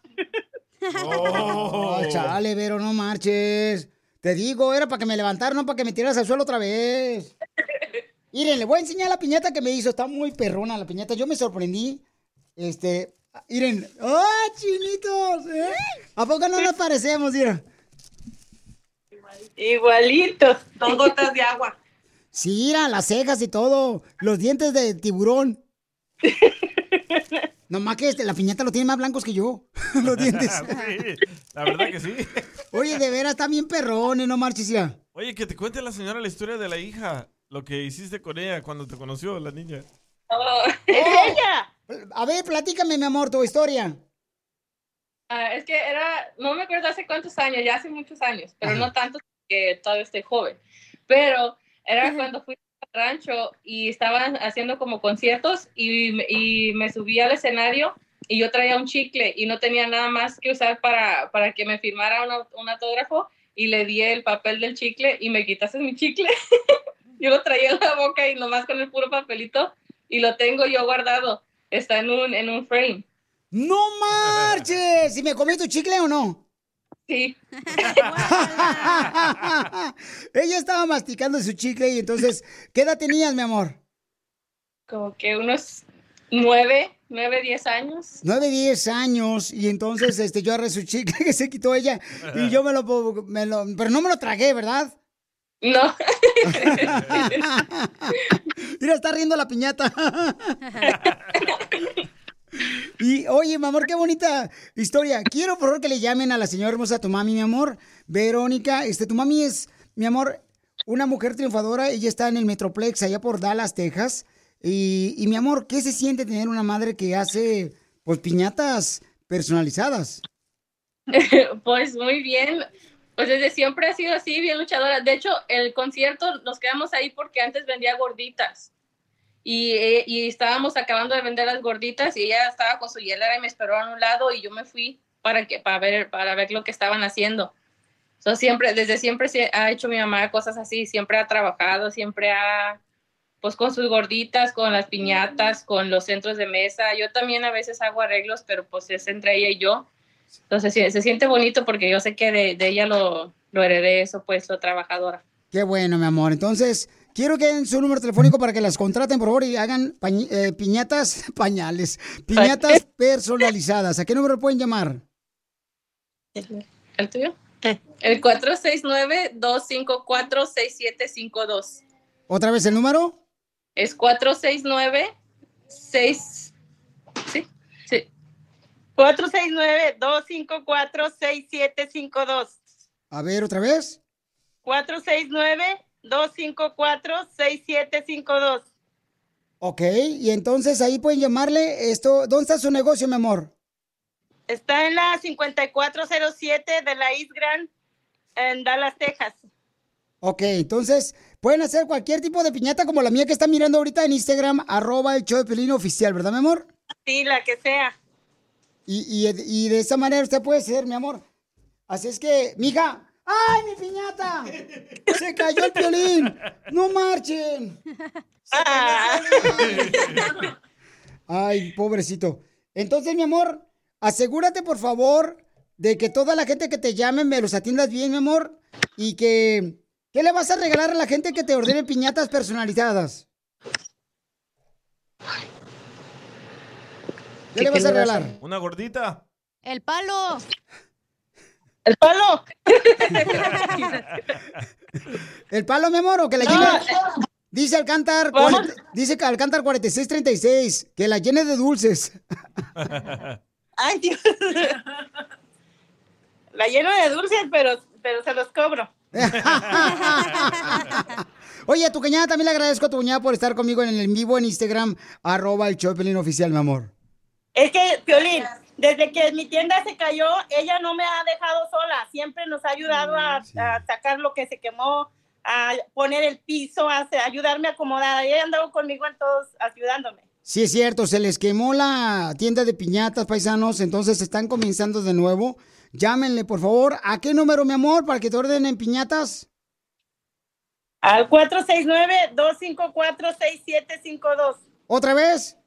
Oh, chale, Vero, no marches. Te digo, era para que me levantara, no para que me tiras al suelo otra vez. Miren, le voy a enseñar la piñata que me hizo. Está muy perrona la piñata. Yo me sorprendí. Este, miren. ¡Ah, chinitos! ¿eh? ¿A poco no nos parecemos, mira? Igualitos, dos gotas de agua. Sí, mira, las cejas y todo. Los dientes de tiburón. Nomás que este, la piñata lo tiene más blancos que yo. Los dientes. Sí, la verdad que sí. Oye, de veras, está bien perrones, no marches ya. Oye, que te cuente la señora la historia de la hija. Lo que hiciste con ella cuando te conoció, la niña. ¡Es ella! A ver, platícame, mi amor, tu historia. Ah, es que era, no me acuerdo hace cuántos años, ya hace muchos años, pero no tanto que todavía estoy joven. Pero era cuando fui al rancho y estaban haciendo como conciertos y, me- y me subí al escenario y yo traía un chicle y no tenía nada más que usar para, para que me firmara un autógrafo y le di el papel del chicle y me quitaste mi chicle. yo lo traía en la boca y nomás con el puro papelito y lo tengo yo guardado. Está en un, en un frame. ¡No marches! ¿Si me comí tu chicle o no? Sí. Ella estaba masticando su chicle y entonces, ¿qué edad tenías, mi amor? Como que unos nueve, nueve, diez años. Nueve, diez años y entonces este, yo agarré su chicle que se quitó ella y yo me lo, me lo... Pero no me lo tragué, ¿verdad? No. Mira, está riendo la piñata. Y oye, mi amor, qué bonita historia. Quiero por favor que le llamen a la señora hermosa, tu mami, mi amor. Verónica, este, tu mami es, mi amor, una mujer triunfadora. Ella está en el Metroplex, allá por Dallas, Texas. Y, y mi amor, ¿qué se siente tener una madre que hace, pues, piñatas personalizadas? pues muy bien. Pues desde siempre ha sido así, bien luchadora. De hecho, el concierto nos quedamos ahí porque antes vendía gorditas. Y, eh, y estábamos acabando de vender las gorditas y ella estaba con su hielera y me esperó a un lado y yo me fui para que para ver para ver lo que estaban haciendo. So, siempre desde siempre ha hecho mi mamá cosas así, siempre ha trabajado, siempre ha pues con sus gorditas, con las piñatas, con los centros de mesa. Yo también a veces hago arreglos, pero pues es entre ella y yo. Entonces se, se siente bonito porque yo sé que de, de ella lo, lo heredé eso, pues lo trabajadora. Qué bueno, mi amor. Entonces, quiero que den su número telefónico para que las contraten, por favor, y hagan pañ- eh, piñatas, pañales, piñatas personalizadas. ¿A qué número pueden llamar? ¿El tuyo? El 469-254-6752. ¿Otra vez el número? Es 469 6 Sí, sí. 469-254-6752. A ver, otra vez. 469-254-6752. Ok, y entonces ahí pueden llamarle esto. ¿Dónde está su negocio, mi amor? Está en la 5407 de la East Grand en Dallas, Texas. Ok, entonces pueden hacer cualquier tipo de piñata como la mía que está mirando ahorita en Instagram, arroba el show de Pelín oficial, ¿verdad, mi amor? Sí, la que sea. Y, y, y de esa manera usted puede ser, mi amor. Así es que, mija, ¡ay, mi piñata! Se cayó el piolín. No marchen. Ay, pobrecito. Entonces, mi amor, asegúrate, por favor, de que toda la gente que te llame me los atiendas bien, mi amor. Y que, ¿qué le vas a regalar a la gente que te ordene piñatas personalizadas? ¿Qué le vas a regalar? ¿Una gordita? El palo. ¡El palo! ¿El palo, mi amor, o que la llene? Dice Alcántar, ¿Cómo? 40 dice Alcántar 4636, que la llene de dulces. Ay, Dios. La lleno de dulces, pero, pero se los cobro. Oye, a tu cuñada también le agradezco a tu cuñada por estar conmigo en el en vivo en Instagram, arroba el Piolín oficial, mi amor. Es que, Piolín, desde que mi tienda se cayó, ella no me ha dejado sola. Siempre nos ha ayudado a, a sacar lo que se quemó, a poner el piso, a ayudarme a acomodar. Ella ha andado conmigo en todos, ayudándome. Sí, es cierto, se les quemó la tienda de piñatas, paisanos, entonces están comenzando de nuevo. Llámenle, por favor. ¿A qué número, mi amor, para que te ordenen piñatas? Al 469-254-6752. ¿Otra vez?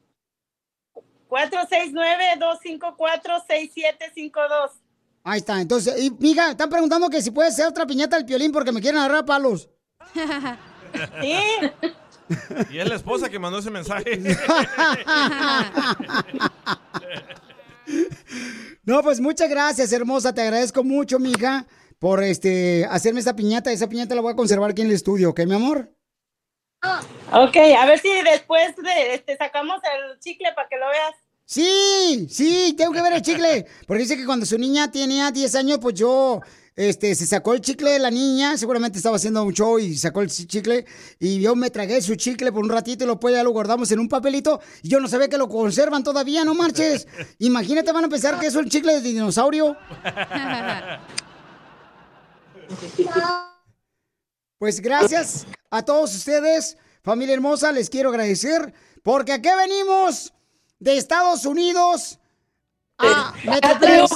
469-254-6752. Ahí está, entonces, y, mija, están preguntando que si puede ser otra piñata del piolín porque me quieren agarrar palos. Sí. Y es la esposa que mandó ese mensaje. No, pues muchas gracias, hermosa. Te agradezco mucho, mija, por este hacerme esta piñata. Esa piñata la voy a conservar aquí en el estudio, ¿ok, mi amor? Ok, a ver si después de, este, sacamos el chicle para que lo veas. Sí, sí, tengo que ver el chicle. Porque dice que cuando su niña tenía 10 años, pues yo, este, se sacó el chicle de la niña, seguramente estaba haciendo un show y sacó el chicle, y yo me tragué su chicle por un ratito y lo pues ya lo guardamos en un papelito, y yo no sabía que lo conservan todavía, no marches. Imagínate, van a pensar que es el chicle de dinosaurio. Pues gracias a todos ustedes, familia hermosa, les quiero agradecer, porque aquí venimos de Estados Unidos a Metroplex.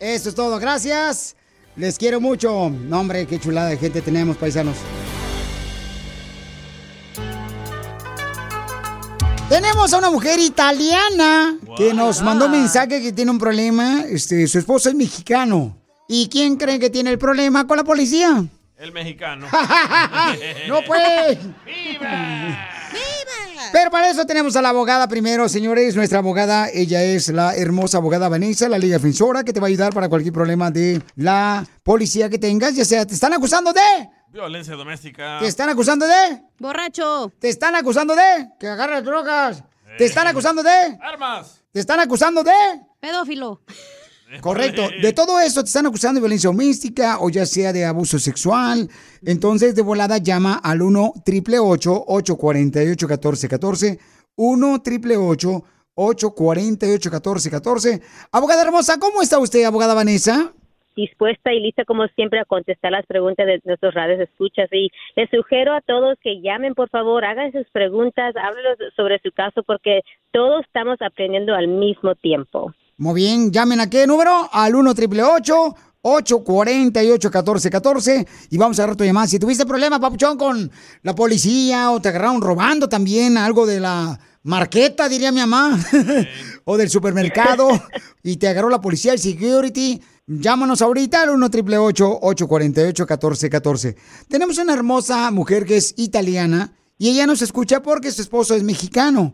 Eso es todo, gracias. Les quiero mucho. No, hombre, qué chulada de gente tenemos, paisanos. Tenemos a una mujer italiana que nos mandó un mensaje que tiene un problema. Este, su esposo es mexicano. ¿Y quién cree que tiene el problema con la policía? El mexicano. ¡No, pues! Pero para eso tenemos a la abogada primero, señores. Nuestra abogada, ella es la hermosa abogada Vanessa, la Liga Defensora, que te va a ayudar para cualquier problema de la policía que tengas. Ya sea, te están acusando de. Violencia doméstica. Te están acusando de. Borracho. Te están acusando de. Que agarras drogas. Te están acusando de. Armas. Te están acusando de. Pedófilo. Correcto. De todo eso te están acusando de violencia doméstica o ya sea de abuso sexual. Entonces, de volada llama al 1 888 848 1414 1 888 848 1414 Abogada hermosa, ¿cómo está usted, abogada Vanessa? dispuesta y lista como siempre a contestar las preguntas de nuestros radios escuchas y les sugiero a todos que llamen por favor, hagan sus preguntas, háblenos sobre su caso porque todos estamos aprendiendo al mismo tiempo. Muy bien, llamen a qué número? Al 1 888 848 1414 y vamos a agarrar tu llamada. Si tuviste problemas, papuchón, con la policía o te agarraron robando también algo de la marqueta, diría mi mamá, o del supermercado y te agarró la policía, el security, llámanos ahorita al 1 888 848 1414 Tenemos una hermosa mujer que es italiana y ella nos escucha porque su esposo es mexicano.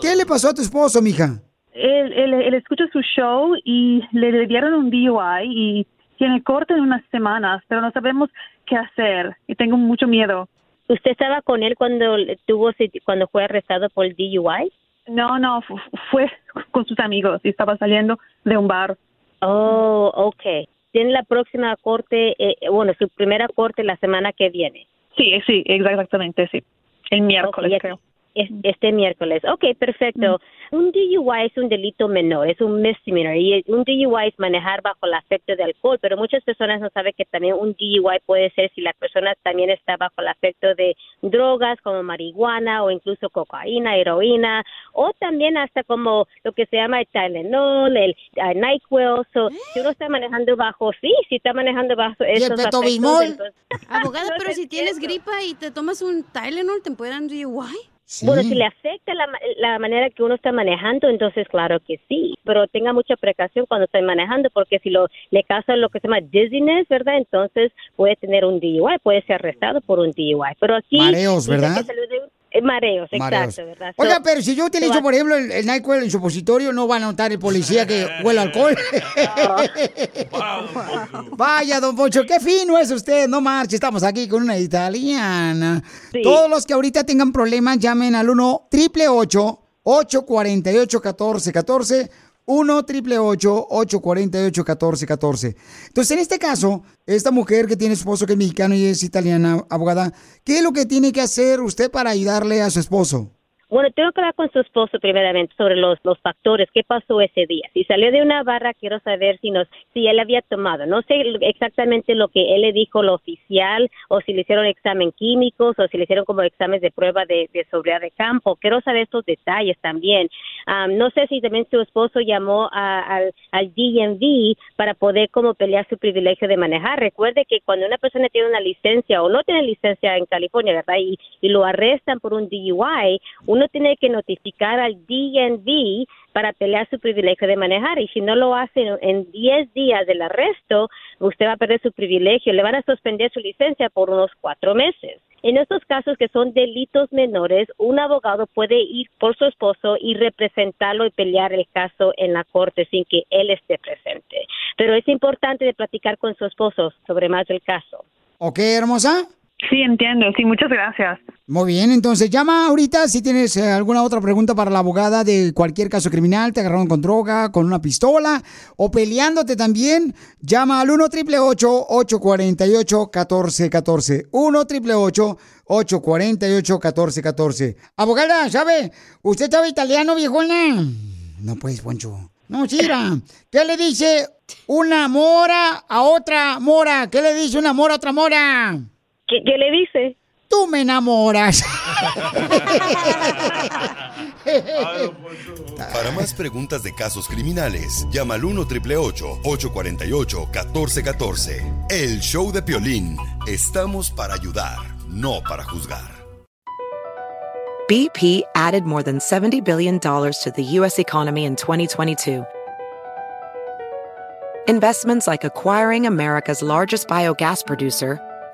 ¿Qué le pasó a tu esposo, mija? Él, él, él escucha su show y le, dieron un DUI y tiene corte en unas semanas, pero no sabemos qué hacer y tengo mucho miedo. ¿Usted estaba con él cuando tuvo cuando fue arrestado por el DUI? No, no, fu- fue con sus amigos y estaba saliendo de un bar. Oh, okay. Tiene la próxima corte, eh, bueno, su primera corte la semana que viene. Sí, sí, exactamente, sí. El miércoles, Ok, creo. Es- este miércoles. Ok, perfecto. Un DUI es un delito menor, es un misdemeanor. Y un DUI es manejar bajo el afecto de alcohol, pero muchas personas no saben que también un DUI puede ser si la persona también está bajo el afecto de drogas como marihuana o incluso cocaína, heroína, o también hasta como lo que se llama el Tylenol, el uh, NyQuil. So, Si uno está manejando bajo, sí, si está manejando bajo esos afectos, entonces- Abogada, pero si tienes gripa y te tomas un Tylenol, ¿te pueden dar un DUI? Bueno, si le afecta la, la manera que uno está manejando, entonces claro que sí, pero tenga mucha precaución cuando esté manejando, porque si lo le causa lo que se llama dizziness, ¿verdad? Entonces puede tener un DUI, puede ser arrestado por un DUI. Pero aquí... Mareos, ¿verdad? que mareos, Mareos. exacto, ¿verdad? Oiga, So, pero si yo utilizo, va- por ejemplo, el, el NyQuil en supositorio, no va a notar el policía que huele alcohol. Vaya, don Poncho, qué fino es usted, no marche, estamos aquí con una italiana. Todos los que ahorita tengan problemas, llamen al 1 888 848 1414 1 triple 848 1414 Entonces, en este caso, esta mujer que tiene esposo que es mexicano y es italiana, abogada, ¿qué es lo que tiene que hacer usted para ayudarle a su esposo? Bueno, tengo que hablar con su esposo primeramente sobre los, los factores, qué pasó ese día. Si salió de una barra, quiero saber si nos, si él había tomado. No sé exactamente lo que él le dijo lo oficial, o si le hicieron examen químicos, o si le hicieron como exámenes de prueba de, de sobriedad de campo. Quiero saber estos detalles también. Am, no sé si también su esposo llamó a- al, al DMV para poder como pelear su privilegio de manejar. Recuerde que cuando una persona tiene una licencia o no tiene licencia en California, ¿verdad? Y, lo arrestan por un DUI, uno tiene que notificar al DMV para pelear su privilegio de manejar. Y si no lo hace en- en 10 días del arresto, usted va a perder su privilegio. Le van a suspender su licencia por unos cuatro meses. En estos casos que son delitos menores, un abogado puede ir por su esposo y representarlo y pelear el caso en la corte sin que él esté presente. Pero es importante de platicar con su esposo sobre más del caso. ¿Ok, hermosa? Sí, entiendo. Sí, muchas gracias. Muy bien, entonces llama ahorita si tienes eh, alguna otra pregunta para la abogada de cualquier caso criminal, te agarraron con droga, con una pistola o peleándote también. Llama al 1 888 848 1414 1 888 848 1414 Abogada, ¿sabe? ¿Usted sabe italiano, viejona? No puedes, Poncho. No, Chira. ¿Qué le dice una mora a otra mora? ¿Qué le dice una mora a otra mora? ¿Qué, qué le dice? Tú me enamoras. Para más preguntas de casos criminales, llama al 1 888 848 1414 El show de Piolín. Estamos para ayudar, no para juzgar. BP added more than $70 billion to the U.S. economy in 2022. Investments like acquiring America's largest biogas producer,